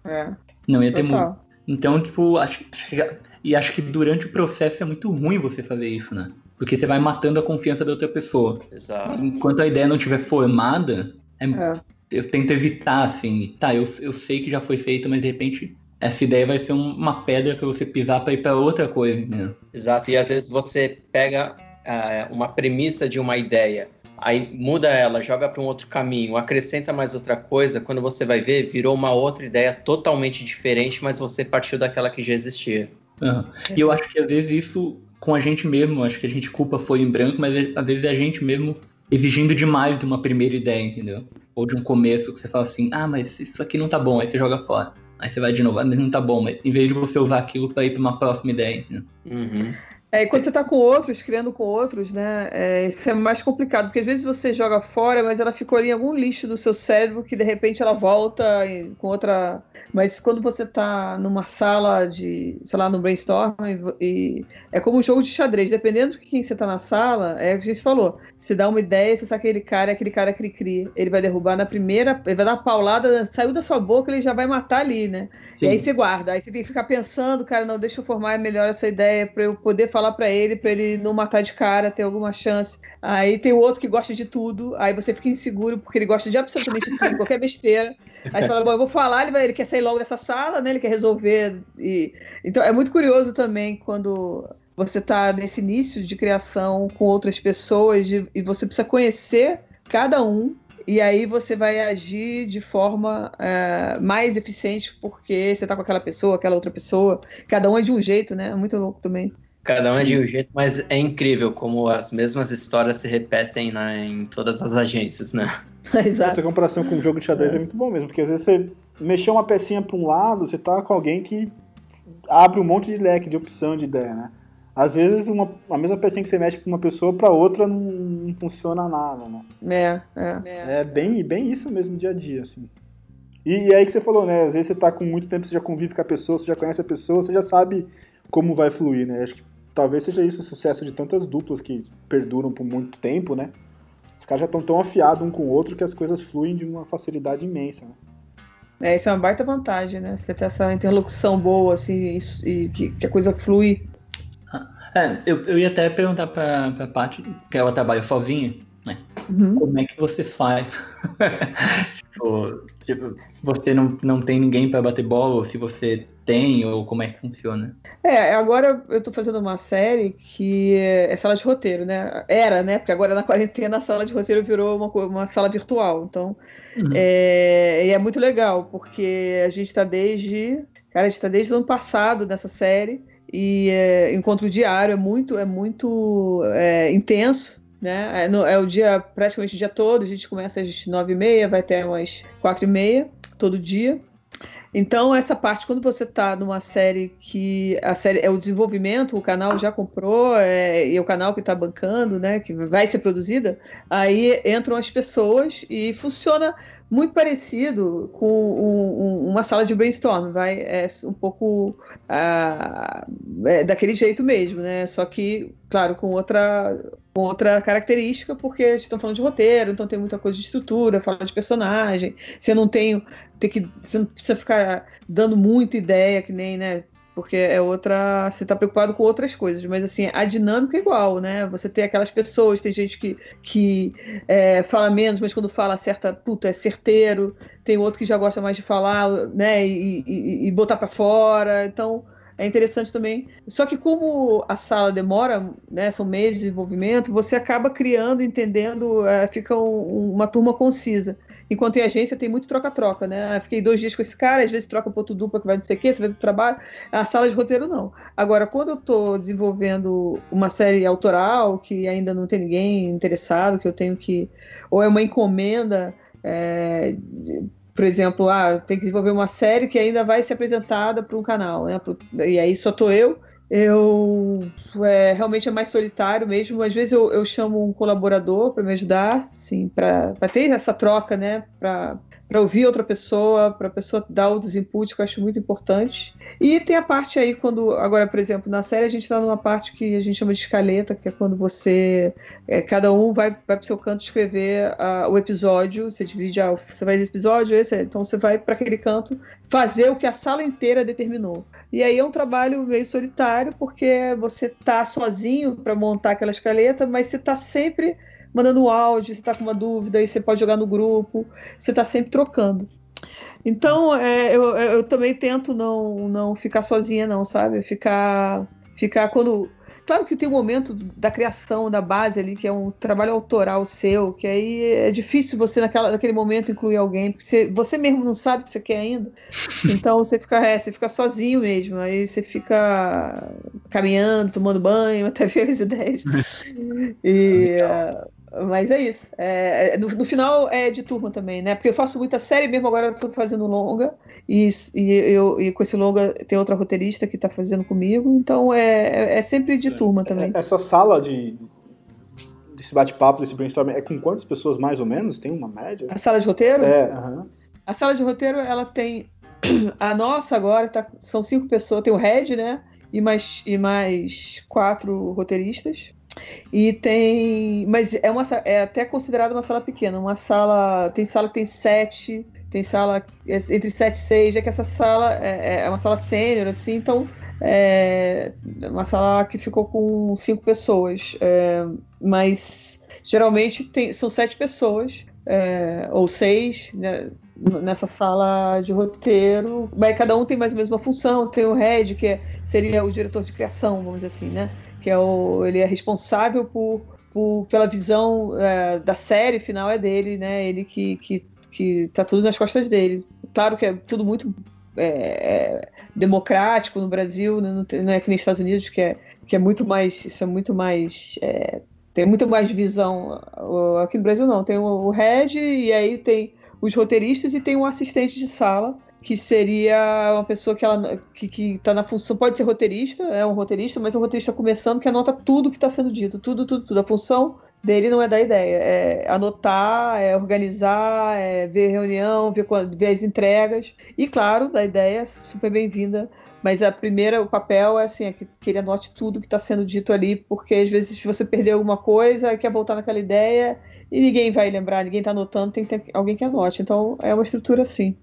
É. Não ia ter Total. muito. Então, tipo, acho, acho que já- e acho que durante o processo é muito ruim você fazer isso, né? Porque você vai matando a confiança da outra pessoa. Exato. Enquanto a ideia não estiver formada, é- É. eu tento evitar, assim, tá, eu, eu sei que já foi feito, mas de repente essa ideia vai ser um- uma pedra pra você pisar pra ir pra outra coisa, entendeu? Exato, e às vezes você pega ah, uma premissa de uma ideia, aí muda ela, joga para um outro caminho, acrescenta mais outra coisa, quando você vai ver, virou uma outra ideia totalmente diferente, mas você partiu daquela que já existia. Aham. E eu acho que às vezes isso com a gente mesmo, acho que a gente culpa folha em branco, mas às vezes a gente mesmo exigindo demais de uma primeira ideia, entendeu? Ou de um começo que você fala assim, ah, mas isso aqui não tá bom, aí você joga fora. Aí você vai de novo, ah, mas não tá bom, mas em vez de você usar aquilo pra ir pra uma próxima ideia, entendeu? É, e quando você tá com outros, criando com outros, né? é, isso é mais complicado, porque às vezes você joga fora, mas ela ficou ali em algum lixo do seu cérebro que de repente ela volta e- com outra. Mas quando você tá numa sala de, sei lá, no brainstorm, e, e- é como um jogo de xadrez, dependendo de quem você tá na sala, é o que a gente falou. Você dá uma ideia, você sabe que aquele cara é aquele cara que cria. Ele vai derrubar na primeira, ele vai dar uma paulada, saiu da sua boca, ele já vai matar ali, né? E aí você guarda, aí você tem que ficar pensando, cara, não, deixa eu formar melhor essa ideia pra eu poder falar pra ele, pra ele não matar de cara, ter alguma chance. Aí tem o outro que gosta de tudo, aí você fica inseguro porque ele gosta de absolutamente tudo, qualquer besteira. Aí você fala, bom, eu vou falar, ele, vai, ele quer sair logo dessa sala, né? Ele quer resolver. E... Então é muito curioso também quando você tá nesse início de criação com outras pessoas de- e você precisa conhecer cada um e aí você vai agir de forma eh, mais eficiente porque você tá com aquela pessoa, aquela outra pessoa. Cada um é de um jeito, né? É muito louco também. Cada um é de um jeito, mas é incrível como as mesmas histórias se repetem na- em todas as agências, né? Essa comparação com o jogo de xadrez é. muito bom mesmo, porque às vezes você mexeu uma pecinha para um lado, você tá com alguém que abre um monte de leque de opção de ideia, né? Às vezes uma, a mesma pecinha que você mexe para uma pessoa para outra não, não funciona nada, né? É, é. É bem, bem isso mesmo dia a dia, assim. E, e aí que você falou, né? Às vezes você tá com muito tempo, você já convive com a pessoa, você já conhece a pessoa, você já sabe como vai fluir, né? Acho que talvez seja isso o sucesso de tantas duplas que perduram por muito tempo, né? Os caras já estão tão afiados um com o outro que as coisas fluem de uma facilidade imensa, né? É, isso é uma baita vantagem, né? Você ter essa interlocução boa, assim, isso- e que, que a coisa flui. É, eu, eu ia até perguntar pra, pra Paty, que ela trabalha sozinha, né? Uhum. Como é que você faz? tipo, se você não, não tem ninguém pra bater bola, ou se você tem, ou como é que funciona? É, agora eu tô fazendo uma série que é sala de roteiro, né? Era, né? Porque agora na quarentena a sala de roteiro virou uma, uma sala virtual. Então, é, e é muito legal, porque a gente tá desde. Cara, a gente tá desde o ano passado nessa série. E é, encontro diário é muito, é muito é, intenso. Né? É, no- é o dia, praticamente o dia todo, a gente começa às nove e meia, vai até umas quatro e meia, todo dia. Então, essa parte, quando você está numa série que a série é o desenvolvimento, o canal já comprou, é, e é o canal que está bancando, né, que vai ser produzida, aí entram as pessoas e funciona muito parecido com um- um- uma sala de brainstorm, vai, é um pouco ah, é daquele jeito mesmo, né, só que, claro, com outra, com outra característica, porque a gente está falando de roteiro, então tem muita coisa de estrutura, fala de personagem, você não tem, tem que, você não precisa ficar dando muita ideia, que nem, né, porque é outra, você tá preocupado com outras coisas, mas assim, a dinâmica é igual, né, você tem aquelas pessoas, tem gente que, que é, fala menos, mas quando fala acerta, puta, é certeiro, tem outro que já gosta mais de falar, né, e, e- e botar para fora, então é interessante também. Só que como a sala demora, né, são meses de desenvolvimento, você acaba criando, entendendo, eh, fica um- uma turma concisa. Enquanto em agência tem muito troca-troca, né? Ah, Fiquei dois dias com esse cara, às vezes troca para outro dupla que vai não sei o quê, você vai pro trabalho. A sala de roteiro não. Agora, quando eu estou desenvolvendo uma série autoral, que ainda não tem ninguém interessado, que eu tenho que. Ou é uma encomenda. de- por exemplo, ah, tem que desenvolver uma série que ainda vai ser apresentada para um canal, né? E aí só tô eu. Eu é, realmente é mais solitário mesmo. Às vezes eu, eu chamo um colaborador para me ajudar, sim, para ter essa troca, né? Para ouvir outra pessoa, para a pessoa dar outros inputs, que eu acho muito importante. E tem a parte aí quando, agora, por exemplo, na série a gente está numa parte que a gente chama de escaleta, que é quando você, é, cada um vai, vai para o seu canto escrever ah, o episódio, você divide, ah, você faz esse episódio, esse, então você vai para aquele canto fazer o que a sala inteira determinou. E aí é um trabalho meio solitário, porque você tá sozinho para montar aquela escaleta, mas você tá sempre mandando um áudio, você tá com uma dúvida, aí você pode jogar no grupo, você tá sempre trocando. Então, é, eu, eu também tento não, não ficar sozinha, não, sabe? Ficar, ficar quando. Claro que tem um momento da criação, da base ali, que é um trabalho autoral seu, que aí é difícil você naquela, naquele momento incluir alguém, porque você, você mesmo não sabe o que você quer ainda. Então você fica, é, você fica sozinho mesmo, aí você fica caminhando, tomando banho, até ver as ideias. E, eh, mas é isso. É, é, no, no final é de turma também, né? Porque eu faço muita série mesmo, agora eu tô fazendo longa, e, e, eu, e com esse longa tem outra roteirista que tá fazendo comigo, então é, é sempre de turma também. Essa sala de desse bate-papo, desse brainstorming, é com quantas pessoas mais ou menos? Tem uma média? A sala de roteiro? É, aham. A sala de roteiro, ela tem. A nossa agora tá, são cinco pessoas, tem o Red, né? E mais, e mais quatro roteiristas. E tem. Mas é, uma, é até considerada uma sala pequena. Uma sala. Tem sala que tem sete. Tem sala é, entre sete e seis. É que essa sala é, é uma sala sênior, assim, então. É uma sala que ficou com cinco pessoas. É, mas geralmente tem, são sete pessoas. é, ou seis, né, nessa sala de roteiro, mas cada um tem mais ou menos uma função. Tem o head, que é- seria o diretor de criação, vamos dizer assim, né? Que é o, ele é responsável por, por- pela visão é, da série final é dele, né? Ele que, que, que tá tudo nas costas dele. Claro que é tudo muito é, é, democrático no Brasil, né? não, é que nem Estados Unidos, que é, que é muito mais. Isso é muito mais. é, tem muito mais visão. Aqui no Brasil não, tem o, o head e aí tem os roteiristas e tem um assistente de sala, que seria uma pessoa que ela que, que tá na função, pode ser roteirista, é um roteirista, mas é um roteirista começando que anota tudo que está sendo dito, tudo, tudo, tudo. A função dele não é dar ideia, é anotar, é organizar, é ver reunião, ver, ver as entregas. E claro, da ideia, super bem-vinda. Mas a primeira, o papel é assim, é que, que ele anote tudo que está sendo dito ali, porque às vezes se você perder alguma coisa, quer voltar naquela ideia, e ninguém vai lembrar, ninguém está anotando, tem que ter alguém que anote. Então é uma estrutura assim.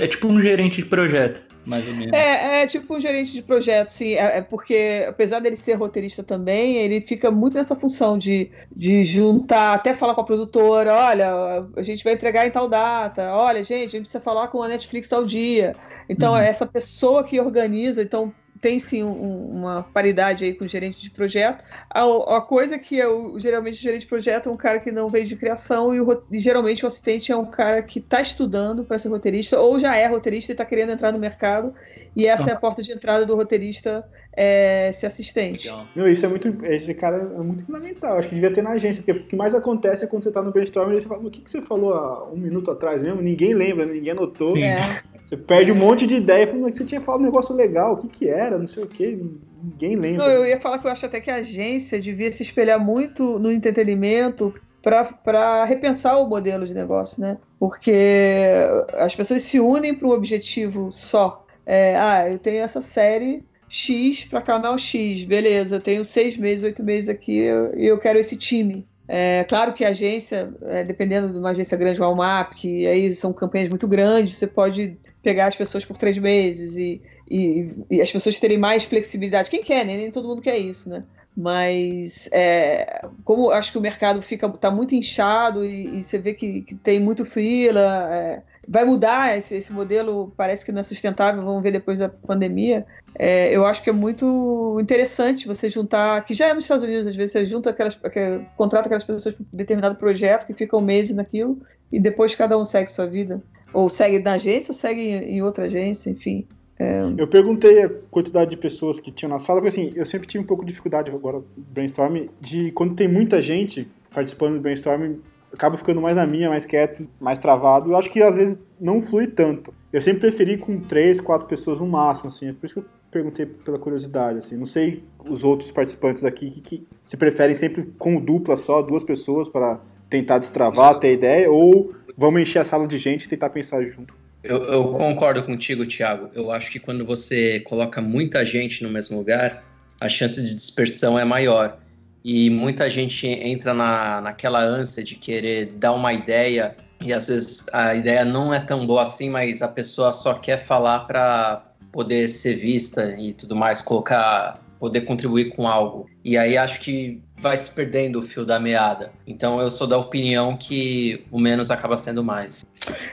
É tipo um gerente de projeto, mais ou menos. É, é tipo um gerente de projeto, sim. É, é porque, apesar dele ser roteirista também, ele fica muito nessa função de, de juntar, até falar com a produtora: olha, a gente vai entregar em tal data, olha, gente, a gente precisa falar com a Netflix tal dia. Então, Uhum. é essa pessoa que organiza, então. Tem sim um- uma paridade aí com o gerente de projeto. A, a coisa que eu, geralmente o gerente de projeto é um cara que não veio de criação e, o e geralmente o assistente é um cara que está estudando para ser roteirista ou já é roteirista e está querendo entrar no mercado e essa é a porta de entrada do roteirista é, ser assistente. Meu, isso é muito. Esse cara é muito fundamental. Acho que devia ter na agência, porque o que mais acontece é quando você tá no brainstorming e você fala, "Mas o que, que você falou há um minuto atrás mesmo? Ninguém lembra, ninguém anotou. É. Você perde um monte de ideia, falando que você tinha falado um negócio legal, o que que era, não sei o que, ninguém lembra. Não, eu ia falar que eu acho até que a agência devia se espelhar muito no entretenimento para repensar o modelo de negócio, né? Porque as pessoas se unem para um objetivo só. É, ah, eu tenho essa série X para canal X, beleza, eu tenho seis meses, oito meses aqui e eu, eu quero esse time. É, claro que a agência, é, dependendo de uma agência grande, UMAP, que aí são campanhas muito grandes, você pode pegar as pessoas por três meses e, e, e as pessoas terem mais flexibilidade. Quem quer, né? Nem todo mundo quer isso, né? Mas é, como acho que o mercado fica tá muito inchado e, e você vê que, que tem muito freela, é, vai mudar esse, esse modelo, parece que não é sustentável, vamos ver depois da pandemia. É, eu acho que é muito interessante você juntar, que já é nos Estados Unidos, às vezes você junta aquelas, aquela- contrata aquelas pessoas para um determinado projeto que ficam meses naquilo e depois cada um segue sua vida. Ou segue na agência ou segue em outra agência, enfim. É, Eu perguntei a quantidade de pessoas que tinham na sala, porque assim, eu sempre tive um pouco de dificuldade agora brainstorm, de quando tem muita gente participando do brainstorm, acaba ficando mais na minha, mais quieto, mais travado. Eu acho que às vezes não flui tanto. Eu sempre preferi com três, quatro pessoas no máximo, assim. É por isso que eu perguntei pela curiosidade, assim. Não sei os outros participantes aqui que, que se preferem sempre com dupla só, duas pessoas para tentar destravar, ter ideia, ou vamos encher a sala de gente e tentar pensar junto. Eu, eu concordo contigo, Thiago. Eu acho que quando você coloca muita gente no mesmo lugar, a chance de dispersão é maior. E muita gente entra na, naquela ânsia de querer dar uma ideia, e às vezes a ideia não é tão boa assim, mas a pessoa só quer falar para poder ser vista e tudo mais, colocar, poder contribuir com algo. E aí acho que vai se perdendo o fio da meada. Então eu sou da opinião que o menos acaba sendo mais.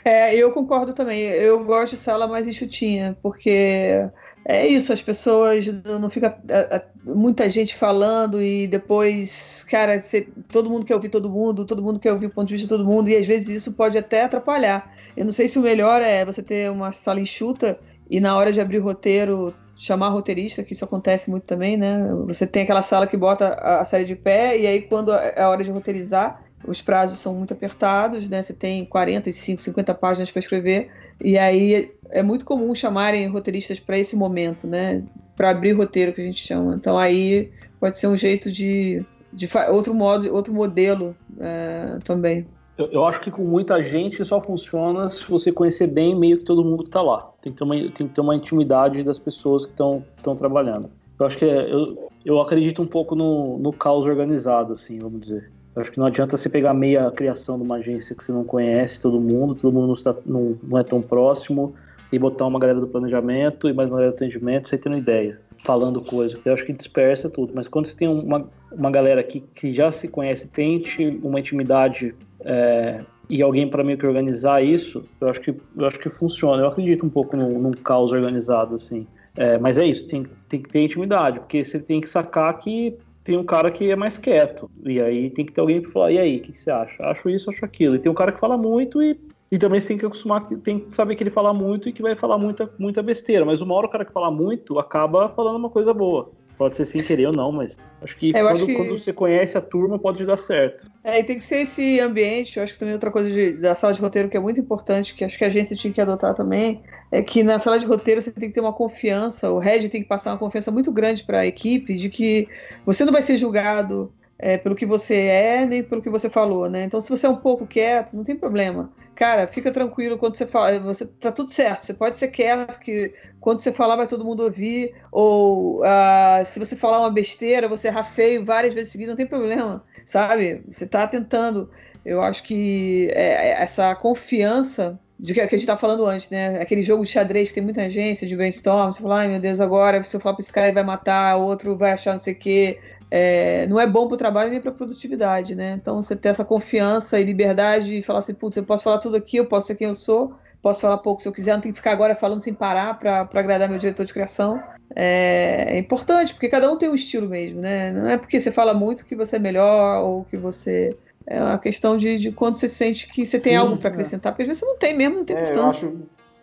É, eu concordo também. Eu gosto de sala mais enxutinha, porque é isso, as pessoas não fica a- a- muita gente falando e depois, cara, você- todo mundo quer ouvir todo mundo, todo mundo quer ouvir o ponto de vista de todo mundo, e às vezes isso pode até atrapalhar. Eu não sei se o melhor é você ter uma sala enxuta e na hora de abrir roteiro chamar roteirista, que isso acontece muito também, né? Você tem aquela sala que bota a, série de pé e aí quando é a hora de roteirizar, os prazos são muito apertados, né? Você tem 45, 50 páginas para escrever e aí é muito comum chamarem roteiristas para esse momento, né? Para abrir roteiro que a gente chama. Então aí pode ser um jeito de, de outro modo, outro modelo é, também. Eu, eu acho que com muita gente só funciona se você conhecer bem meio que todo mundo que tá lá. Tem que ter uma, tem que ter uma intimidade das pessoas que estão trabalhando. Eu acho que é- eu, eu acredito um pouco no, no caos organizado, assim, vamos dizer. Eu acho que não adianta você pegar meia criação de uma agência que você não conhece todo mundo, todo mundo não, está, não, não é tão próximo, e botar uma galera do planejamento e mais uma galera do atendimento, você tendo ideia, falando coisa. Eu acho que dispersa tudo. Mas quando você tem uma, uma galera que, que já se conhece, tente uma intimidade é, e alguém para meio que organizar isso, eu acho que, eu acho que funciona. Eu acredito um pouco num, num caos organizado, assim. É, mas é isso, tem, tem que ter intimidade, porque você tem que sacar que tem um cara que é mais quieto. E aí tem que ter alguém para falar, e aí, o que, que você acha? Acho isso, acho aquilo. E tem um cara que fala muito e, e também você tem que acostumar, tem que saber que ele fala muito e que vai falar muita, muita besteira. Mas uma hora o cara que fala muito acaba falando uma coisa boa. Pode ser sem querer ou não, mas acho que, É, quando, acho que- quando você conhece a turma pode dar certo. É, e tem que ser esse ambiente, eu acho que também outra coisa de- da sala de roteiro que é muito importante, que acho que a agência tinha que adotar também, é que na sala de roteiro você tem que ter uma confiança, o head tem que passar uma confiança muito grande para a equipe de que você não vai ser julgado é, pelo que você é, nem pelo que você falou, né? Então, se você é um pouco quieto, não tem problema. Cara, fica tranquilo quando você fala, você tá tudo certo, você pode ser quieto, que quando você falar vai todo mundo ouvir, ou ah, se você falar uma besteira, você errar feio várias vezes seguidas, não tem problema, sabe? Você tá tentando. Eu acho que é, é, essa confiança de que, a gente tá falando antes, né? Aquele jogo de xadrez que tem muita agência de brainstorm, você fala, ai meu Deus, agora se eu falar pra esse cara ele vai matar, o outro vai achar não sei o quê. É, não é bom pro trabalho nem pra produtividade, né? Então você ter essa confiança e liberdade e falar assim, putz, eu posso falar tudo aqui, eu posso ser quem eu sou, posso falar pouco se eu quiser, não tenho que ficar agora falando sem parar pra agradar meu diretor de criação. É, é importante, porque cada um tem um estilo mesmo, né? Não é porque você fala muito que você é melhor ou que você. É uma questão de, de quando você sente que você tem Sim, algo pra é. acrescentar, porque às vezes você não tem mesmo, não tem É, importância. acho.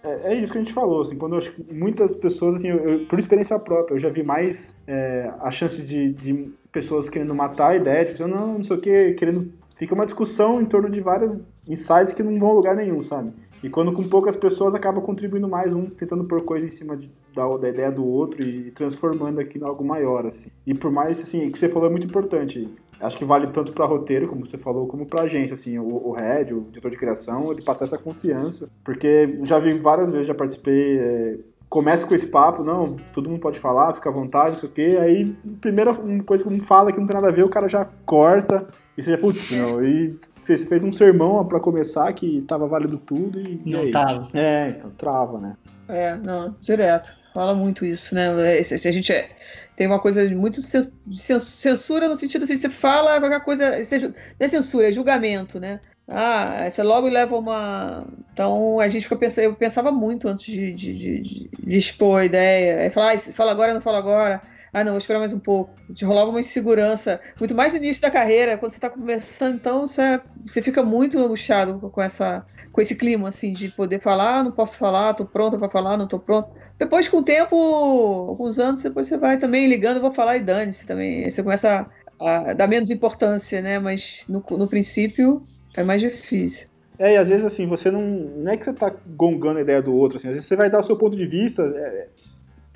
É, é isso que a gente falou, assim, quando eu acho que muitas pessoas, assim, eu- eu- por experiência própria, eu já vi mais é, a chance de, de pessoas querendo matar a ideia, tipo, não, não sei o que, querendo. Fica uma discussão em torno de várias insights que não vão a lugar nenhum, sabe? E quando com poucas pessoas acaba contribuindo mais, um tentando pôr coisa em cima de- da, da ideia do outro e transformando aquilo em algo maior, assim. E por mais, assim, que você falou é muito importante. Acho que vale tanto para roteiro, como você falou, como para agência, assim, o, o head, o diretor de criação, ele passar essa confiança, porque já vi várias vezes, já participei, é, começa com esse papo, não, todo mundo pode falar, fica à vontade, não sei o quê, aí primeira coisa que um fala que não tem nada a ver, o cara já corta, e você já, putz, não, e fez, fez um sermão para começar que tava válido tudo e, e Não aí? tava. É, então trava, né? É, não, direto. Fala muito isso, né? Se, se a gente é- tem uma coisa de muito censura no sentido assim, você fala qualquer coisa, seja, não é censura, é julgamento, né? Ah, você logo leva uma. Então a gente fica pensando, eu pensava muito antes de, de, de, de- de expor a ideia. Aí falar, ah, fala agora, não fala agora. Ah, não, vou esperar mais um pouco. Te rolava uma insegurança, muito mais no início da carreira, quando você está começando, então você, você fica muito angustiado com, essa, com esse clima, assim, de poder falar, ah, não posso falar, tô pronta para falar, não tô pronto. Depois, com o tempo, alguns anos, depois você vai também ligando, vou falar e dane-se também. Aí você começa a, a dar menos importância, né? Mas no, no princípio é mais difícil. É, e às vezes assim, você não. Não é que você tá gongando a ideia do outro, assim, às vezes você vai dar o seu ponto de vista, é,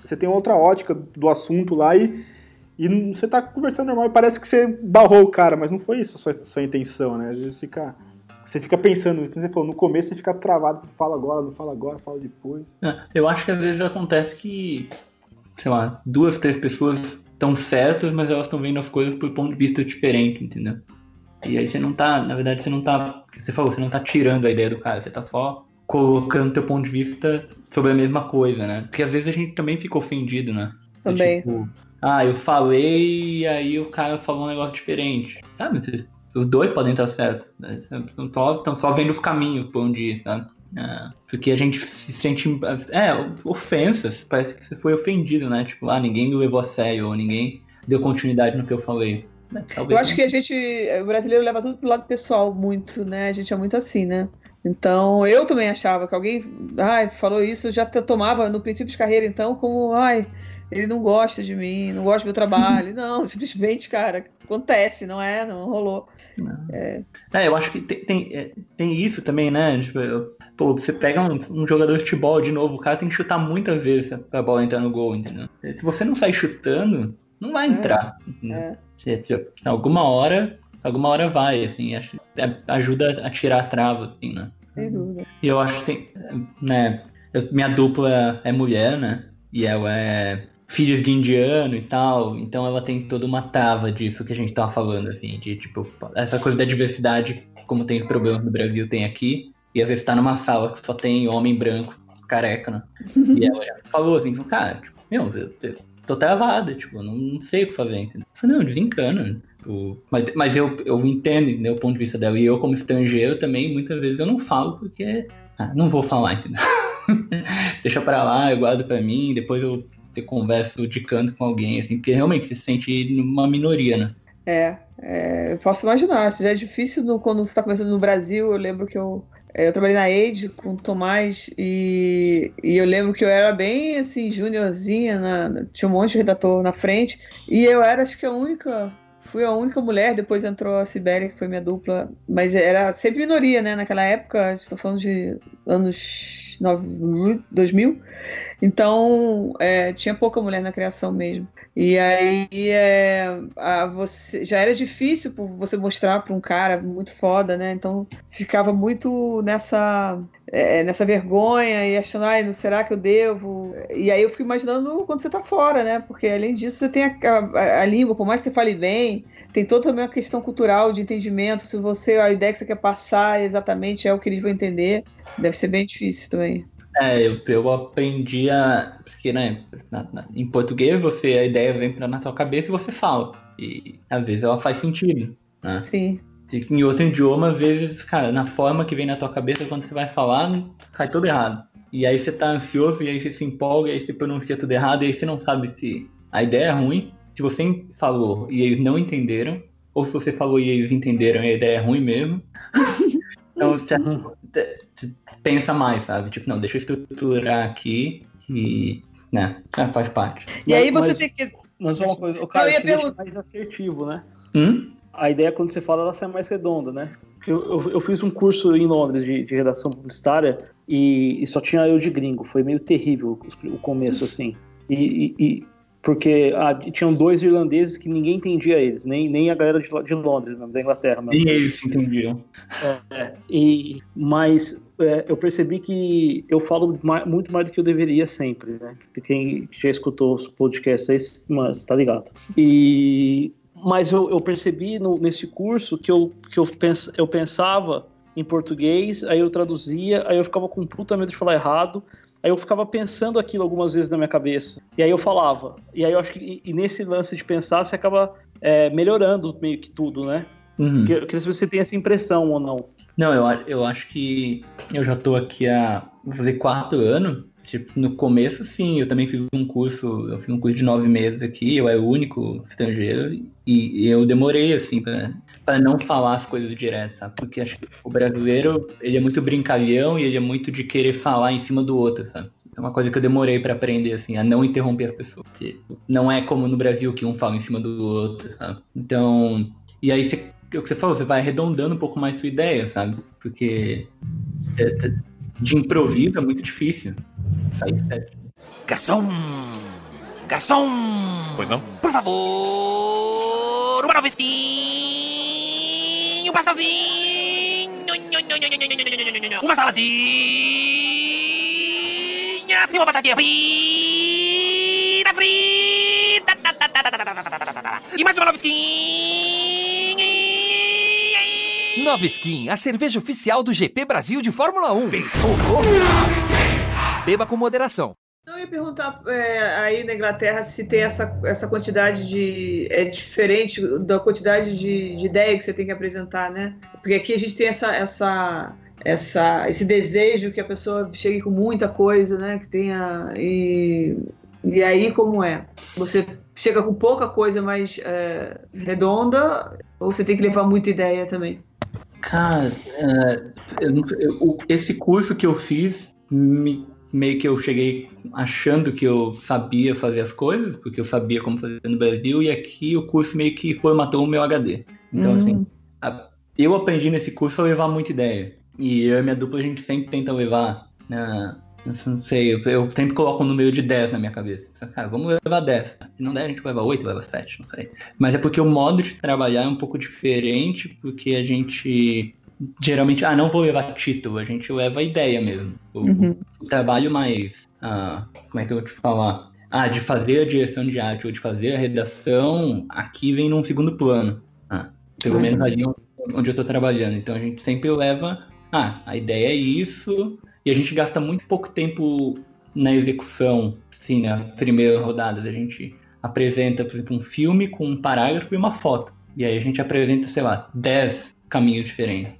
você tem outra ótica do assunto lá e, e você tá conversando normal e parece que você barrou o cara, mas não foi isso a sua, sua intenção, né? Às vezes fica. Você fica pensando, você falou, no começo você fica travado, fala agora, não fala agora, fala depois. É, Eu acho que às vezes acontece que, sei lá, duas, três pessoas estão certas, mas elas estão vendo as coisas por ponto de vista diferente, entendeu? E aí você não tá, na verdade, você não tá, você falou, você não tá tirando a ideia do cara, você tá só colocando teu ponto de vista sobre a mesma coisa, né? Porque às vezes a gente também fica ofendido, né? Também. Tipo, ah, eu falei e aí o cara falou um negócio diferente. Sabe? Os dois podem estar certos. Né? Estão só, só vendo os caminhos por um dia, sabe? Ah, porque a gente se sente. É, ofensas. Parece que você foi ofendido, né? Tipo, ah, ninguém levou a sério, ou ninguém deu continuidade no que eu falei. Né? Eu acho que a gente, o brasileiro leva tudo pro lado pessoal muito, né? A gente é muito assim, né? Então, eu também achava que alguém, ai, falou isso, eu já tomava no princípio de carreira, então, como, ai, ele não gosta de mim, não gosta do meu trabalho. Não, simplesmente, cara, acontece, não é? Não rolou. É, É, eu acho que tem, tem, é, tem isso também, né? Tipo, eu- pô, você pega um, um jogador de futebol de novo, o cara tem que chutar muitas vezes pra bola entrar no gol, entendeu? Se você não sair chutando, não vai entrar. entendeu? é. Você- você- alguma hora, alguma hora vai, assim, acho, é- ajuda a tirar a trava, assim, né? sem dúvida. E eu acho que tem, né, eu- minha dupla é mulher, né, e ela é filha de indiano e tal, então ela tem toda uma trava disso que a gente tava falando, assim, de, tipo, essa coisa da diversidade, como tem problemas no Brasil, tem aqui, e às vezes tá numa sala que só tem homem branco, careca, né, e ela já falou assim, falou, cara, tipo, meu, eu, eu tô travada, tipo, eu não, não sei o que fazer, entendeu? Eu falei, não, desencana, mas, mas eu, eu entendo, entendeu, o ponto de vista dela, e eu como estrangeiro também, muitas vezes eu não falo, porque, ah, não vou falar, entendeu? Deixa pra lá, eu guardo pra mim, depois eu, converso de canto com alguém, assim, porque realmente se sente numa minoria, né? É, é, posso imaginar, isso já é difícil no- quando você está começando no Brasil. Eu lembro que eu, é, eu trabalhei na Aid com o Tomás e, e eu lembro que eu era bem assim, juniorzinha, na- tinha um monte de redator na frente, e eu era acho que a única. Fui a única mulher, depois entrou a Sibéria, que foi minha dupla, mas era sempre minoria, né? Naquela época, estou falando de anos 9, 2000, então é, tinha pouca mulher na criação mesmo. E aí é, você, já era difícil você mostrar para um cara muito foda, né? Então ficava muito nessa é, nessa vergonha e achando, ai, não será que eu devo? E aí eu fico imaginando quando você tá fora, né? Porque além disso você tem a, a- a língua, por mais que você fale bem, tem toda também uma questão cultural de entendimento. Se você a ideia que você quer passar exatamente é o que eles vão entender, deve ser bem difícil também. É, eu, eu aprendi a. Porque, né, na- na- em português você, a ideia vem pra, na sua cabeça e você fala. E às vezes ela faz sentido. Né? Sim. E Em outro idioma, às vezes, cara, na forma que vem na tua cabeça, quando você vai falar, sai tudo errado. E aí você tá ansioso, e aí você se empolga, e aí você pronuncia tudo errado, e aí você não sabe se a ideia é ruim, se você falou e eles não entenderam, ou se você falou e eles entenderam e a ideia é ruim mesmo. então você, pensa mais, sabe? Tipo, não, deixa eu estruturar aqui e. né, ah, faz parte. E aí você mas- tem que. Mas é uma coisa, o cara Eu ia pergun- mais assertivo, né? Hum? A ideia quando você fala, ela sai mais redonda, né? Eu, eu, eu fiz um curso em Londres de, de redação publicitária e, e só tinha eu de gringo. Foi meio terrível o, o começo, assim. E- e- porque ah, tinham dois irlandeses que ninguém entendia eles, nem, nem a galera de, de Londres, da Inglaterra. E eles se entendiam. É, e, mas é, eu percebi que eu falo ma- muito mais do que eu deveria sempre, né? Quem já escutou os podcasts aí, mas tá ligado. E, mas eu, eu percebi no- nesse curso que, eu, que eu, pens, eu pensava em português, aí eu traduzia, aí eu ficava com puta medo de falar errado, aí eu ficava pensando aquilo algumas vezes na minha cabeça, e aí eu falava. E aí eu acho que e, nesse lance de pensar, você acaba é, melhorando meio que tudo, né? Uhum. Eu queria saber se você tem essa impressão ou não. Não, eu, eu acho que eu já tô aqui há vou fazer quatro anos. Tipo, no começo, sim, eu também fiz um curso, eu fiz um curso de nove meses aqui, eu era o único estrangeiro, e, e eu demorei, assim, pra, pra não falar as coisas direto, sabe? Porque acho que o brasileiro, ele é muito brincalhão e ele é muito de querer falar em cima do outro, sabe? É uma coisa que eu demorei pra aprender, assim, a não interromper as pessoas. Porque Não é como no Brasil que um fala em cima do outro, sabe? Então, e aí você, é o que você falou, você vai arredondando um pouco mais sua ideia, sabe? Porque é, de improviso é muito difícil sair certo. Garçom! Garçom! Pois não? Por favor! Uma novisquinha! Um pastelzinho! Uma saladinha! E uma batatinha frita! Frita! E mais uma novisquinha! Nova Skin, a cerveja oficial do GP Brasil de Fórmula 1. Beba com moderação. Perguntar é, aí na Inglaterra se tem essa, essa quantidade de. É diferente da quantidade de, de ideia que você tem que apresentar, né? Porque aqui a gente tem essa, essa, essa, esse desejo que a pessoa chegue com muita coisa, né? Que tenha. E, e aí, como é? Você chega com pouca coisa mais é, redonda ou você tem que levar muita ideia também? Cara, é, eu eu- esse curso que eu fiz, me- meio que eu cheguei achando que eu sabia fazer as coisas, porque eu sabia como fazer no Brasil, e aqui o curso meio que formatou o meu HD. Então, Hum. assim, a- eu aprendi nesse curso a levar muita ideia. E eu e minha dupla, a gente sempre tenta levar, né, não sei, eu, eu sempre coloco um número de 10 na minha cabeça. Cara, vamos levar 10. Se não der, a gente leva 8, leva 7, não sei. Mas é porque o modo de trabalhar é um pouco diferente, porque a gente geralmente, ah, não vou levar título, a gente leva a ideia mesmo. O, Uhum. o trabalho mais, ah, como é que eu vou te falar? Ah, de fazer a direção de arte ou de fazer a redação, aqui vem num segundo plano. Ah, pelo Uhum. menos ali onde eu tô trabalhando. Então a gente sempre leva, ah, a ideia é isso, e a gente gasta muito pouco tempo na execução, sim, na primeira rodada. A gente apresenta, por exemplo, um filme com um parágrafo e uma foto. E aí a gente apresenta, sei lá, 10 caminhos diferentes.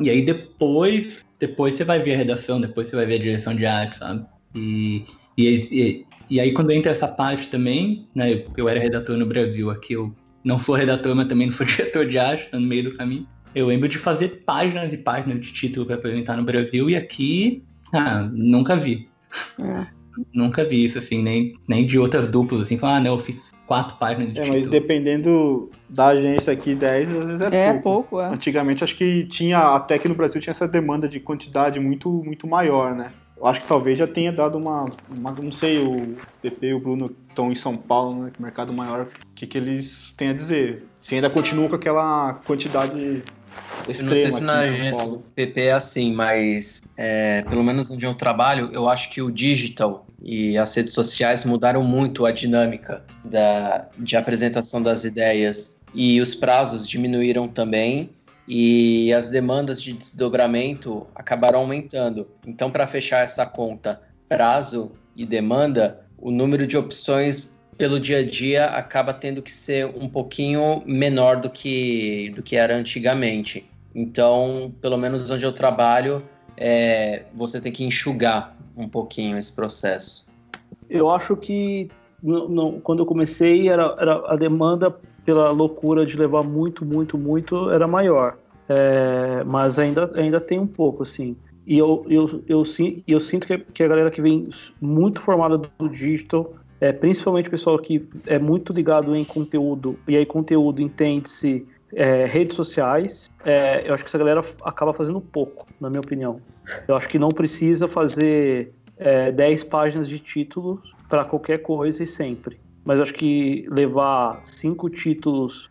E aí depois, depois você vai ver a redação, depois você vai ver a direção de arte, sabe? E, e, e, aí quando entra essa parte também, né, eu, eu era redator no Brasil, aqui eu não sou redator, mas também não sou diretor de arte, tá no meio do caminho. Eu lembro de fazer páginas e páginas de título para apresentar no Brasil e aqui, ah, nunca vi. É. Nunca vi isso, assim, nem, nem de outras duplas, assim, falar, ah, não, eu fiz quatro páginas de É, título. mas dependendo da agência aqui, 10 às vezes é, É pouco. pouco, é. Antigamente acho que tinha, até que no Brasil tinha essa demanda de quantidade muito, muito maior, né? Eu acho que talvez já tenha dado uma, uma- não sei, o PP e o Bruno estão em São Paulo, né? Que mercado maior, o que, que eles têm a dizer? Se ainda continua com aquela quantidade Eu não sei extrema se na agência do PP é assim, mas é, pelo menos onde eu trabalho, eu acho que o digital e as redes sociais mudaram muito a dinâmica da, de apresentação das ideias. E os prazos diminuíram também. E as demandas de desdobramento acabaram aumentando. Então, para fechar essa conta prazo e demanda, o número de opções pelo dia a dia acaba tendo que ser um pouquinho menor do que, do que era antigamente. Então, pelo menos onde eu trabalho, é, você tem que enxugar um pouquinho esse processo. Eu acho que não- não- quando eu comecei, era, era a demanda pela loucura de levar muito, muito, muito era maior. É, mas ainda, ainda tem um pouco, assim. E eu, eu, eu, sin- eu sinto que, que a galera que vem muito formada do digital, é, principalmente o pessoal que é muito ligado em conteúdo, e aí conteúdo entende-se é, redes sociais, é, eu acho que essa galera acaba fazendo pouco, na minha opinião. Eu acho que não precisa fazer é, 10 páginas de títulos para qualquer coisa e sempre. Mas acho que levar cinco títulos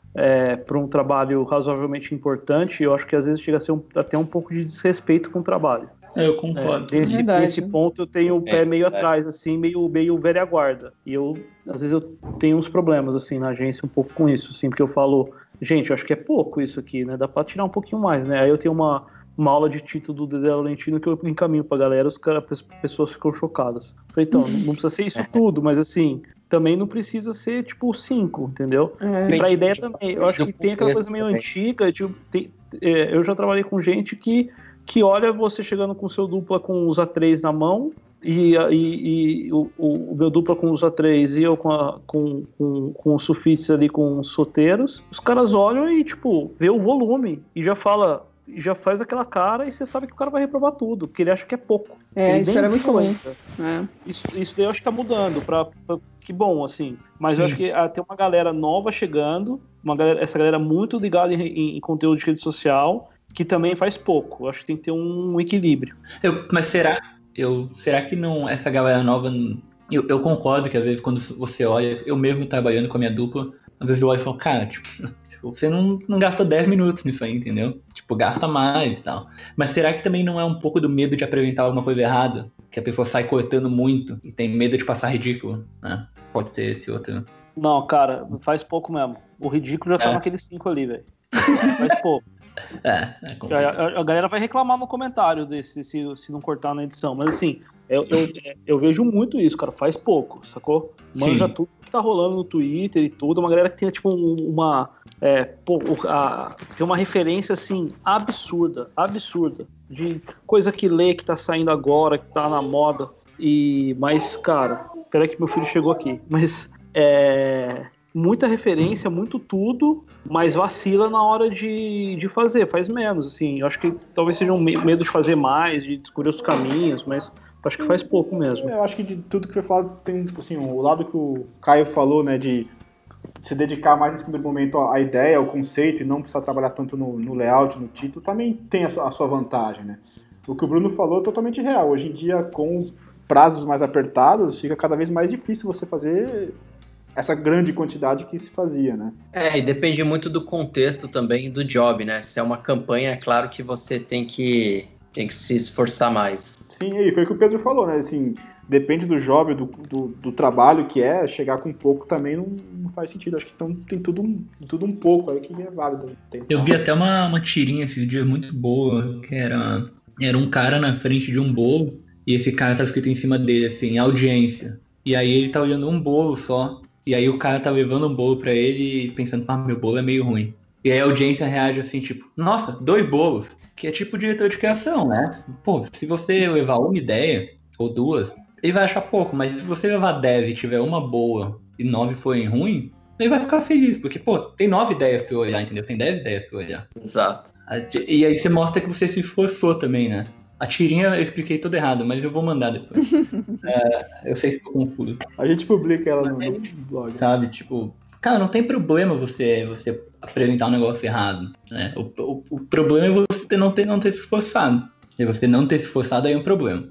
para um trabalho razoavelmente importante, eu acho que às vezes chega a ser um- até um pouco de desrespeito com o trabalho. Eu concordo. É, nesse, Verdade. nesse ponto eu tenho o pé É, meio atrás, assim, meio, meio velha guarda. E eu, às vezes, eu tenho uns problemas, assim, na agência um pouco com isso, assim, porque eu falo, gente, eu acho que é pouco isso aqui, né? Dá pra tirar um pouquinho mais, né? Aí eu tenho uma, uma aula de título do Dedé Laurentino que eu encaminho pra galera, os cara, as pessoas ficam chocadas. Falei, então, não precisa ser isso tudo, mas assim, também não precisa ser, tipo, cinco, entendeu? É. E pra ideia também, eu acho que tem aquela coisa meio antiga, tipo, tem- é, eu já trabalhei com gente que, que olha você chegando com seu dupla com os A3 na mão, e, e- e o, o- meu dupla com os A3 e eu com, a- com, com, com os sulfites ali com os soteiros, os caras olham e, tipo, vê o volume e já fala, já faz aquela cara e você sabe que o cara vai reprovar tudo, porque ele acha que é pouco. É, Ele isso era muito aguenta. É. Isso, isso daí eu acho que tá mudando, pra, pra- que bom, assim. Mas eu Sim. acho que ah, tem uma galera nova chegando, uma galera, essa galera muito ligada em, em- em conteúdo de rede social, que também faz pouco. Eu acho que tem que ter um equilíbrio. Eu- mas será, eu, será que não essa galera nova. Eu, eu concordo que às vezes quando você olha, eu mesmo trabalhando com a minha dupla, às vezes eu olho e falo, cara, tipo, tipo, você não, não gasta 10 minutos nisso aí, entendeu? Tipo, gasta mais e tal. Mas será que também não é um pouco do medo de apresentar alguma coisa errada? Que a pessoa sai cortando muito e tem medo de passar ridículo, né? Pode ser esse outro. Não, cara, faz pouco mesmo. O ridículo já tá É. naquele 5 ali, velho. Faz pouco. É, é A, a- galera vai reclamar no comentário desse, se, se não cortar na edição. Mas assim, eu, eu, eu vejo muito isso, cara. Faz pouco, sacou? Manja Sim. tudo que tá rolando no Twitter e tudo. Uma galera que tem, tipo, um- uma. É, pô, a- tem uma referência, assim, absurda. Absurda. De coisa que lê, que tá saindo agora, que tá na moda. E. Mas, cara, peraí que meu filho chegou aqui. Mas. É. Muita referência, muito tudo, mas vacila na hora de, de fazer, faz menos, assim. Eu acho que talvez seja um me- medo de fazer mais, de descobrir os caminhos, mas acho que faz pouco mesmo. Eu acho que de tudo que foi falado tem, tipo assim, o lado que o Caio falou, né, de se dedicar mais nesse primeiro momento à à ideia, ao conceito e não precisar trabalhar tanto no, no layout, no título, também tem a sua, a sua vantagem, né? O que o Bruno falou é totalmente real. Hoje em dia, com prazos mais apertados, fica cada vez mais difícil você fazer essa grande quantidade que se fazia, né? É, e depende muito do contexto também do job, né? Se é uma campanha, é claro que você tem que, tem que se esforçar mais. Sim, e foi o que o Pedro falou, né? Assim, depende do job, do, do, do trabalho que é, chegar com pouco também não, não faz sentido. Acho que então tem tudo, um- tudo um pouco aí que é válido. tentar. Eu vi até uma, uma tirinha esses dias muito boa, que era, era um cara na frente de um bolo, e esse cara tava escrito em cima dele, assim, audiência. E aí ele tá olhando um bolo só, e aí o cara tá levando um bolo pra ele e pensando, ah, meu bolo é meio ruim. E aí a audiência reage assim, tipo, nossa, dois bolos. Que é tipo diretor de criação, né? Pô, se você levar uma ideia, ou duas, ele vai achar pouco, mas se você levar 10 e tiver uma boa e nove forem ruim, ele vai ficar feliz, porque, pô, tem nove ideias pra eu olhar, entendeu? Tem 10 ideias pra eu olhar. Exato. E aí você mostra que você se esforçou também, né? A tirinha eu expliquei tudo errado, mas eu vou mandar depois. É, eu sei que ficou confuso. A gente publica ela no, no blog. Sabe, tipo, cara, não tem problema você, você apresentar um negócio errado, né? O, o, o problema é você ter- não ter, não ter se esforçado. Se você não ter se esforçado, aí é um problema.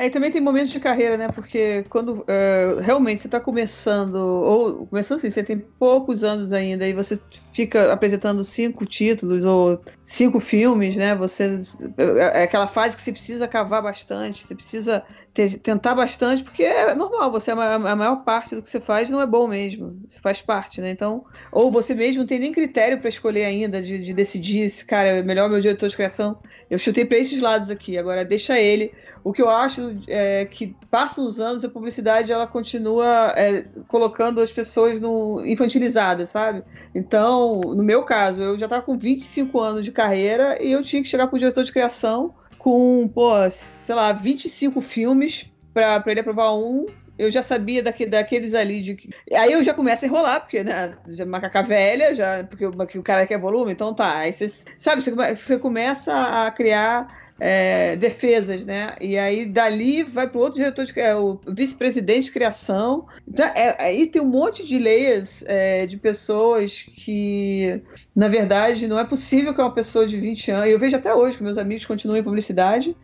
Né? É, também tem momentos de carreira, né? Porque quando é, realmente você está começando, ou começando assim, você tem poucos anos ainda, e você fica apresentando cinco títulos ou cinco filmes, né? Você é aquela fase que você precisa cavar bastante, você precisa tentar bastante, porque é normal, você a ma- a maior parte do que você faz não é bom mesmo, você faz parte, né? Então, ou você mesmo não tem nem critério para escolher ainda de, de decidir se, cara, é melhor meu diretor de criação. Eu chutei para esses lados aqui, agora deixa ele. O que eu acho é que passam os anos a publicidade ela continua é, colocando as pessoas no infantilizadas, sabe? Então, no meu caso, eu já estava com 25 anos de carreira e eu tinha que chegar para o diretor de criação com, pô, sei lá, 25 filmes para ele aprovar um. Eu já sabia daque- daqueles ali de que. Aí eu já começo a enrolar, porque, né? Já macaca velha, já, porque o, o cara quer volume, então tá. Aí você, sabe, você, você começa a criar é, defesas, né? E aí dali vai para o outro diretor, de, é, o vice-presidente de criação. Então, é, aí tem um monte de layers é, de pessoas que, na verdade, não é possível que uma pessoa de 20 anos. Eu vejo até hoje que meus amigos continuam em publicidade,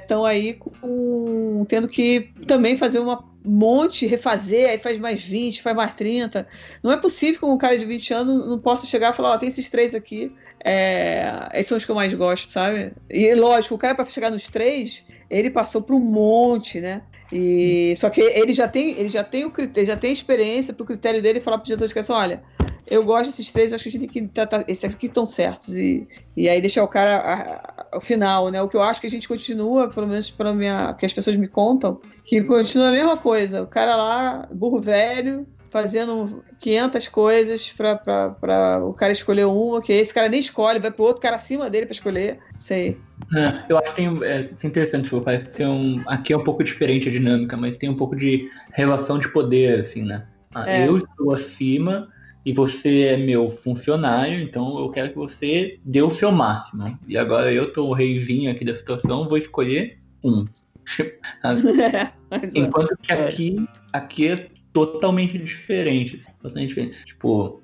estão aí com, tendo que também fazer uma monte, refazer, aí faz mais 20, faz mais 30. Não é possível que um cara de 20 anos não possa chegar e falar, ó, tem esses três aqui, é, esses são os que eu mais gosto, sabe? E lógico, o cara para chegar nos três, ele passou por um monte, né? E só que ele já tem, ele já tem o critério, já tem experiência pro critério dele falar pro diretor de criação, olha, eu gosto desses três, acho que a gente tem que tratar, esses aqui estão certos e, e aí deixar o cara ao final, né? O que eu acho que a gente continua, pelo menos para minha, que as pessoas me contam, que continua a mesma coisa. O cara lá, burro velho, fazendo 500 coisas para o cara escolher uma, que esse cara nem escolhe, vai pro outro cara acima dele para escolher. Sei. É, eu acho que tem, é, é interessante, parece que tem um, aqui é um pouco diferente a dinâmica, mas tem um pouco de relação de poder, assim, né? Ah, É. Eu estou acima e você é meu funcionário, então eu quero que você dê o seu máximo. E agora eu tô o reizinho aqui da situação, vou escolher um. Enquanto que aqui, aqui é totalmente diferente. Totalmente diferente. Tipo,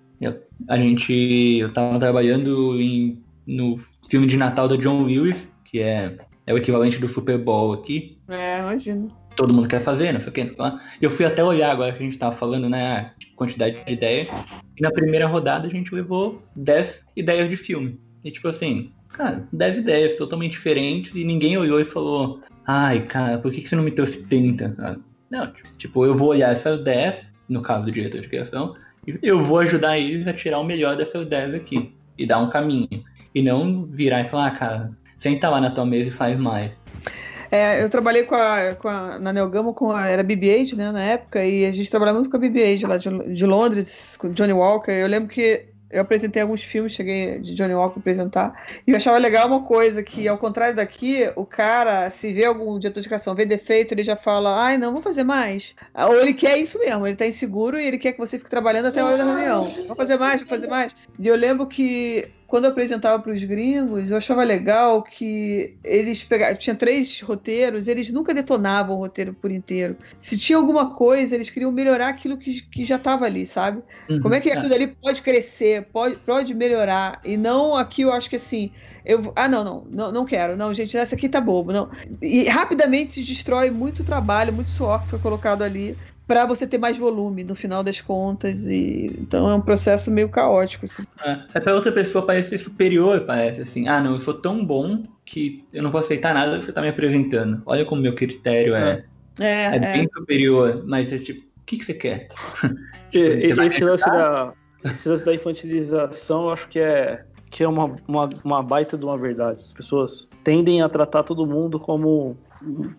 a gente. Eu tava trabalhando em, no filme de Natal da John Lewis, que é, é o equivalente do Super Bowl aqui. É, imagino. Todo mundo quer fazer, não sei o que. Eu fui até olhar agora que a gente tava falando, né? A quantidade de ideias. E na primeira rodada a gente levou 10 ideias de filme. E tipo assim, cara, 10 ideias totalmente diferentes e ninguém olhou e falou: Ai, cara, por que, você não me trouxe 30? Ah, Não, tipo, eu vou olhar essas 10, no caso do diretor de criação, e eu vou ajudar eles a tirar o melhor dessas 10 aqui e dar um caminho. E não virar e falar, ah, cara, senta lá na tua mesa e faz mais. É, eu trabalhei com a, com a, na Neogama com a, era BB-8, né, na época, e a gente trabalhava muito com a BB-8 lá de, de Londres, com Johnny Walker. Eu lembro que eu apresentei alguns filmes, cheguei de Johnny Walker apresentar, e eu achava legal uma coisa, que ao contrário daqui, o cara, se vê algum diretor de criação, vê defeito, ele já fala, ai, não, vou fazer mais. Ou ele quer isso mesmo, ele tá inseguro e ele quer que você fique trabalhando até a hora da reunião. Vou fazer mais, vou fazer mais. E eu lembro que quando eu apresentava para os gringos, eu achava legal que eles pegavam. Tinha três roteiros, eles nunca detonavam o roteiro por inteiro. Se tinha alguma coisa, eles queriam melhorar aquilo que, que já estava ali, sabe? Uhum, Como é que é. aquilo ali pode crescer, pode, pode melhorar. E não aqui eu acho que assim. Eu, ah, não, não, não, não quero. Não, gente, essa aqui tá bobo. Não. E rapidamente se destrói muito trabalho, muito suor que foi colocado ali para você ter mais volume no final das contas. E então é um processo meio caótico. Assim. É, é pra outra pessoa parecer superior, parece assim. Ah, não, eu sou tão bom que eu não vou aceitar nada que você tá me apresentando. Olha como meu critério é, É, é, é. bem superior, mas é tipo, o que, que você quer? E- e- Você esse, lance da, esse lance da infantilização, eu acho que é, que é uma, uma, uma baita de uma verdade. As pessoas tendem a tratar todo mundo como.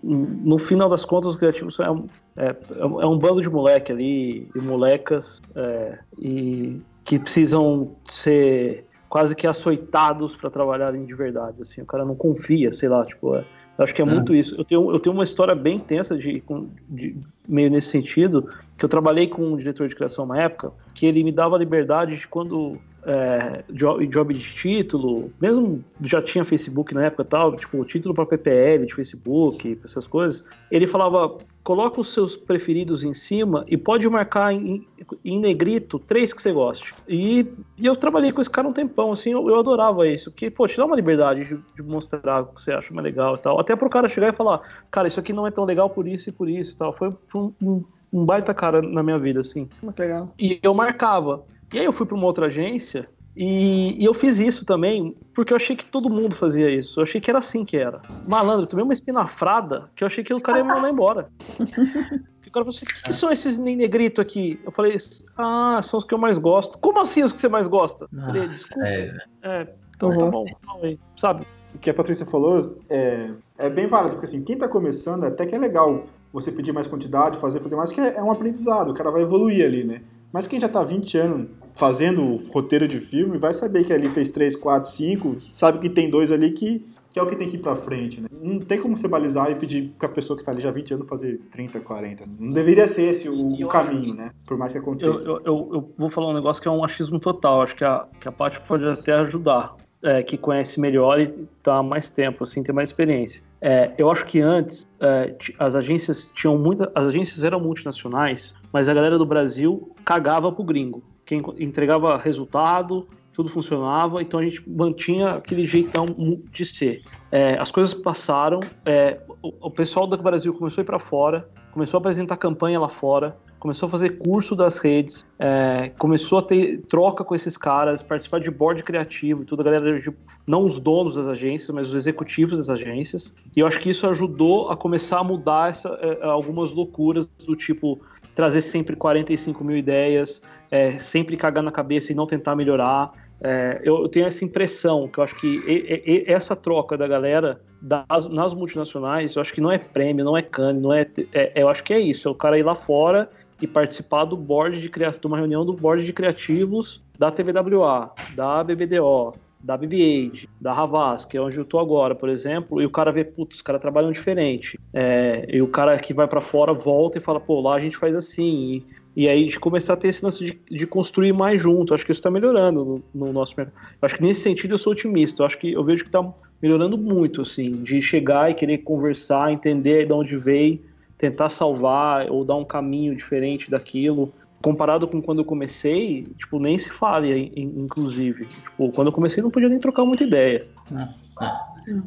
No final das contas, os criativos são- é, um- é, é um bando de moleque ali, e molecas, é, e que precisam ser quase que açoitados para trabalharem de verdade. Assim, o cara não confia, sei lá, tipo. é- acho que é muito isso. Eu tenho, eu tenho uma história bem tensa de, de- meio nesse sentido, que eu trabalhei com um diretor de criação uma época, que ele me dava a liberdade de quando é, job, job de título, mesmo já tinha Facebook na época e tal, tipo, título para PPL de Facebook, essas coisas, ele falava, coloca os seus preferidos em cima e pode marcar em, em negrito três que você goste. E, e eu trabalhei com esse cara um tempão, assim, eu, eu adorava isso, que, pô, te dá uma liberdade de, de mostrar o que você acha mais legal e tal, até pro cara chegar e falar, cara, isso aqui não é tão legal por isso e por isso e tal, foi, foi um, um, um baita cara na minha vida, assim. Muito legal. E eu marcava. E aí eu fui para uma outra agência e, e eu fiz isso também porque eu achei que todo mundo fazia isso. Eu achei que era assim que era. Malandro, eu tomei uma espinafrada que eu achei que o cara ia me mandar embora. E o cara falou assim: o que são esses nem negrito aqui? Eu falei: ah, são os que eu mais gosto. Como assim os que você mais gosta? Eu falei, desculpa. É, É, então tá bom, não, aí, sabe? O que a Patrícia falou é, é bem válido, porque assim, quem tá começando, até que é legal você pedir mais quantidade, fazer, fazer mais, que é, é um aprendizado, o cara vai evoluir ali, né? Mas quem já tá 20 anos fazendo roteiro de filme, vai saber que ali fez 3, 4, 5, sabe que tem dois ali que, que é o que tem que ir pra frente, né? Não tem como você balizar e pedir pra pessoa que tá ali já há 20 anos fazer 30, 40. Não deveria ser esse o, o caminho, né? Por mais que aconteça. Eu, eu, eu, eu vou falar um negócio que é um achismo total. Acho que a, que a Paty pode até ajudar. é, que conhece melhor e tá há mais tempo, assim, tem mais experiência. É, eu acho que antes é, as agências tinham muita, as agências eram multinacionais, mas a galera do Brasil cagava pro gringo. Quem entregava resultado, tudo funcionava, então a gente mantinha aquele jeitão de ser. É, as coisas passaram, é, o, o pessoal do Brasil começou a ir para fora, começou a apresentar campanha lá fora, começou a fazer curso das redes, é, começou a ter troca com esses caras, participar de board criativo e tudo, a galera, não os donos das agências, mas os executivos das agências. E eu acho que isso ajudou a começar a mudar essa, é, algumas loucuras do tipo trazer sempre 45 mil ideias, é, sempre cagar na cabeça e não tentar melhorar. É, eu, eu tenho essa impressão que eu acho que e- e- essa troca da galera das, nas multinacionais, eu acho que não é prêmio, não é cane, não é, é- eu acho que é isso, é o cara ir lá fora e participar do board de criação, de uma reunião do board de criativos da TVWA, da BBDO, da BB-8, da Havas, que é onde eu tô agora, por exemplo, e o cara vê, putz, os caras trabalham diferente. É, e o cara que vai para fora volta e fala, pô, lá a gente faz assim. E, e aí de começar a ter esse lance de, de construir mais junto. Acho que isso tá melhorando no, no nosso mercado. Acho que nesse sentido eu sou otimista. Eu acho que eu vejo que tá melhorando muito, assim, de chegar e querer conversar, entender de onde veio, tentar salvar ou dar um caminho diferente daquilo. Comparado com quando eu comecei, tipo, nem se fala, in- inclusive. Tipo, quando eu comecei não podia nem trocar muita ideia.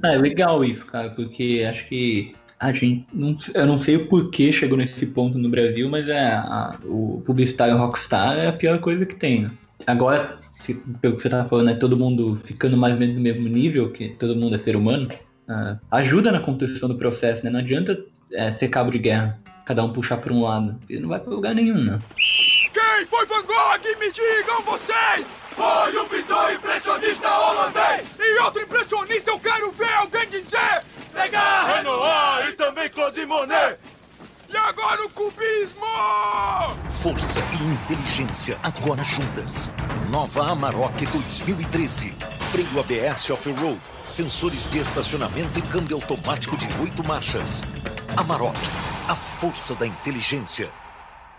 É legal isso, cara, porque acho que a gente. Não, eu não sei o porquê chegou nesse ponto no Brasil, mas é, a- o publicitário rockstar é a pior coisa que tem, né? Agora, se- pelo que você tá falando, é todo mundo ficando mais ou menos no mesmo nível, que todo mundo é ser humano, ah, ajuda na construção do processo, né? Não adianta é, ser cabo de guerra, cada um puxar para um lado, porque não vai pra lugar nenhum, né? Quem foi Van Gogh? Me digam vocês! Foi o pintor impressionista holandês! E outro impressionista eu quero ver alguém dizer! Pegar Renoir e também Claude Monet! E agora o cubismo! Força e inteligência agora juntas. Nova Amarok 2013. Freio ABS off-road, sensores de estacionamento e câmbio automático de oito marchas. Amarok, a força da inteligência.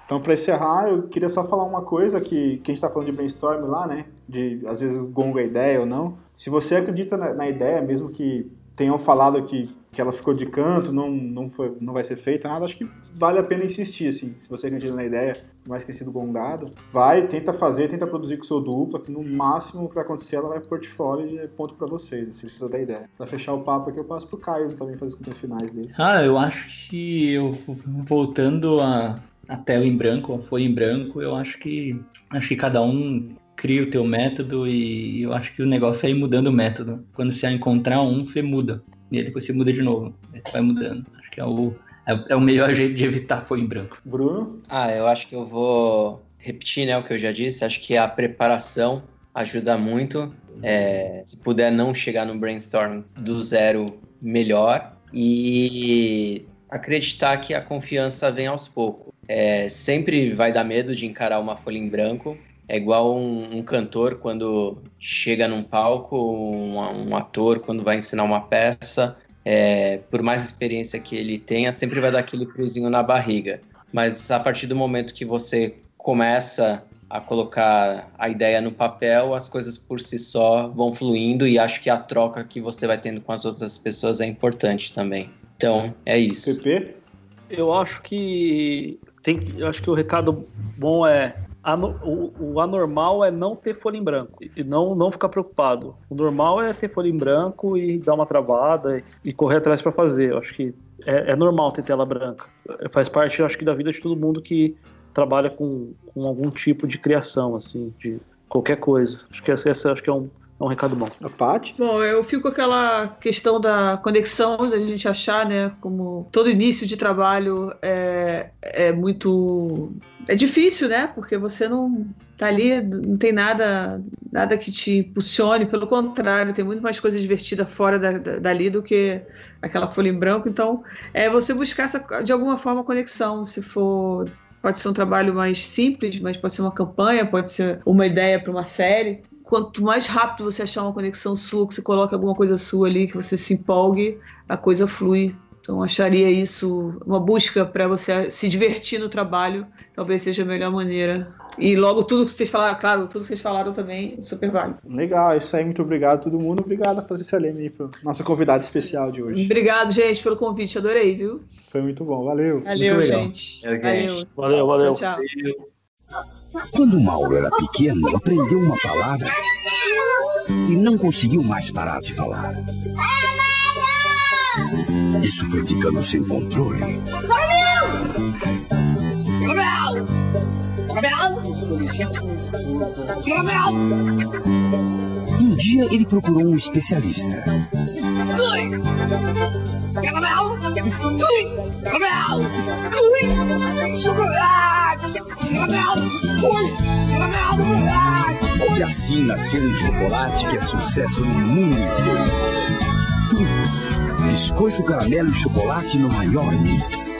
Então, para encerrar, eu queria só falar uma coisa que, que a gente está falando de brainstorm lá, né? De às vezes gonga a ideia ou não. Se você acredita na, na ideia, mesmo que tenham falado que, que ela ficou de canto, não, não, foi, não vai ser feita nada, acho que vale a pena insistir, assim. Se você acredita na ideia, mais ter sido gongado, vai, tenta fazer, tenta produzir com seu dupla, que no máximo o que vai acontecer, ela vai pro portfólio e é ponto para vocês, assim, precisa da ideia. Pra fechar o papo aqui, eu passo pro Caio também fazer os finais dele. Ah, eu acho que eu voltando a, a tela em branco, a folha em branco, eu acho que acho que cada um cria o teu método e eu acho que o negócio é ir mudando o método. Quando você encontrar um, você muda. E aí depois você muda de novo. Aí você vai mudando. Acho que é o, é, é o melhor jeito de evitar folha em branco. Bruno? Ah, eu acho que eu vou repetir né, o que eu já disse. Acho que a preparação ajuda muito. É, se puder não chegar no brainstorm do zero, melhor. E acreditar que a confiança vem aos poucos. É, sempre vai dar medo de encarar uma folha em branco. É igual um, um cantor quando chega num palco, um, um, ator quando vai ensinar uma peça. É, por mais experiência que ele tenha, sempre vai dar aquele friozinho na barriga. Mas a partir do momento que você começa a colocar a ideia no papel, as coisas por si só vão fluindo e acho que a troca que você vai tendo com as outras pessoas é importante também. Então, é isso. PP? Eu acho que tem que, eu acho que o recado bom é o, o anormal é não ter folha em branco e não, não ficar preocupado. O normal é ter folha em branco e dar uma travada e, e correr atrás para fazer. Eu acho que é, é normal ter tela branca. É, Faz parte, acho que, da vida de todo mundo que trabalha com, com algum tipo de criação, assim, de qualquer coisa. Acho que esse, esse acho que é um, é um recado bom. A Paty? Bom, eu fico com aquela questão da conexão, da gente achar, né, como todo início de trabalho é, é muito. É difícil, né? Porque você não tá ali, não tem nada, nada que te impulsione, pelo contrário, tem muito mais coisa divertida fora da, da- dali do que aquela folha em branco. Então, é você buscar essa, de alguma forma conexão, se for. Pode ser um trabalho mais simples, mas pode ser uma campanha, pode ser uma ideia para uma série quanto mais rápido você achar uma conexão sua, que você coloque alguma coisa sua ali, que você se empolgue, a coisa flui. Então, eu acharia isso uma busca para você se divertir no trabalho, talvez seja a melhor maneira. E logo tudo que vocês falaram, claro, tudo que vocês falaram também, super válido. Legal, isso aí, muito obrigado a todo mundo. Obrigado a Patrícia Leme aí, por nossa convidada especial de hoje. Obrigado, gente, pelo convite, adorei, viu? Foi muito bom, valeu. Valeu, gente. Valeu. Valeu. Valeu, valeu. Tchau, tchau. Quando Mauro era pequeno, aprendeu uma palavra e não conseguiu mais parar de falar. Isso foi ficando sem controle. Um dia ele procurou um especialista. E assim nasceu um chocolate que é sucesso no mundo inteiro. Twix, biscoito, caramelo e chocolate no maior mix.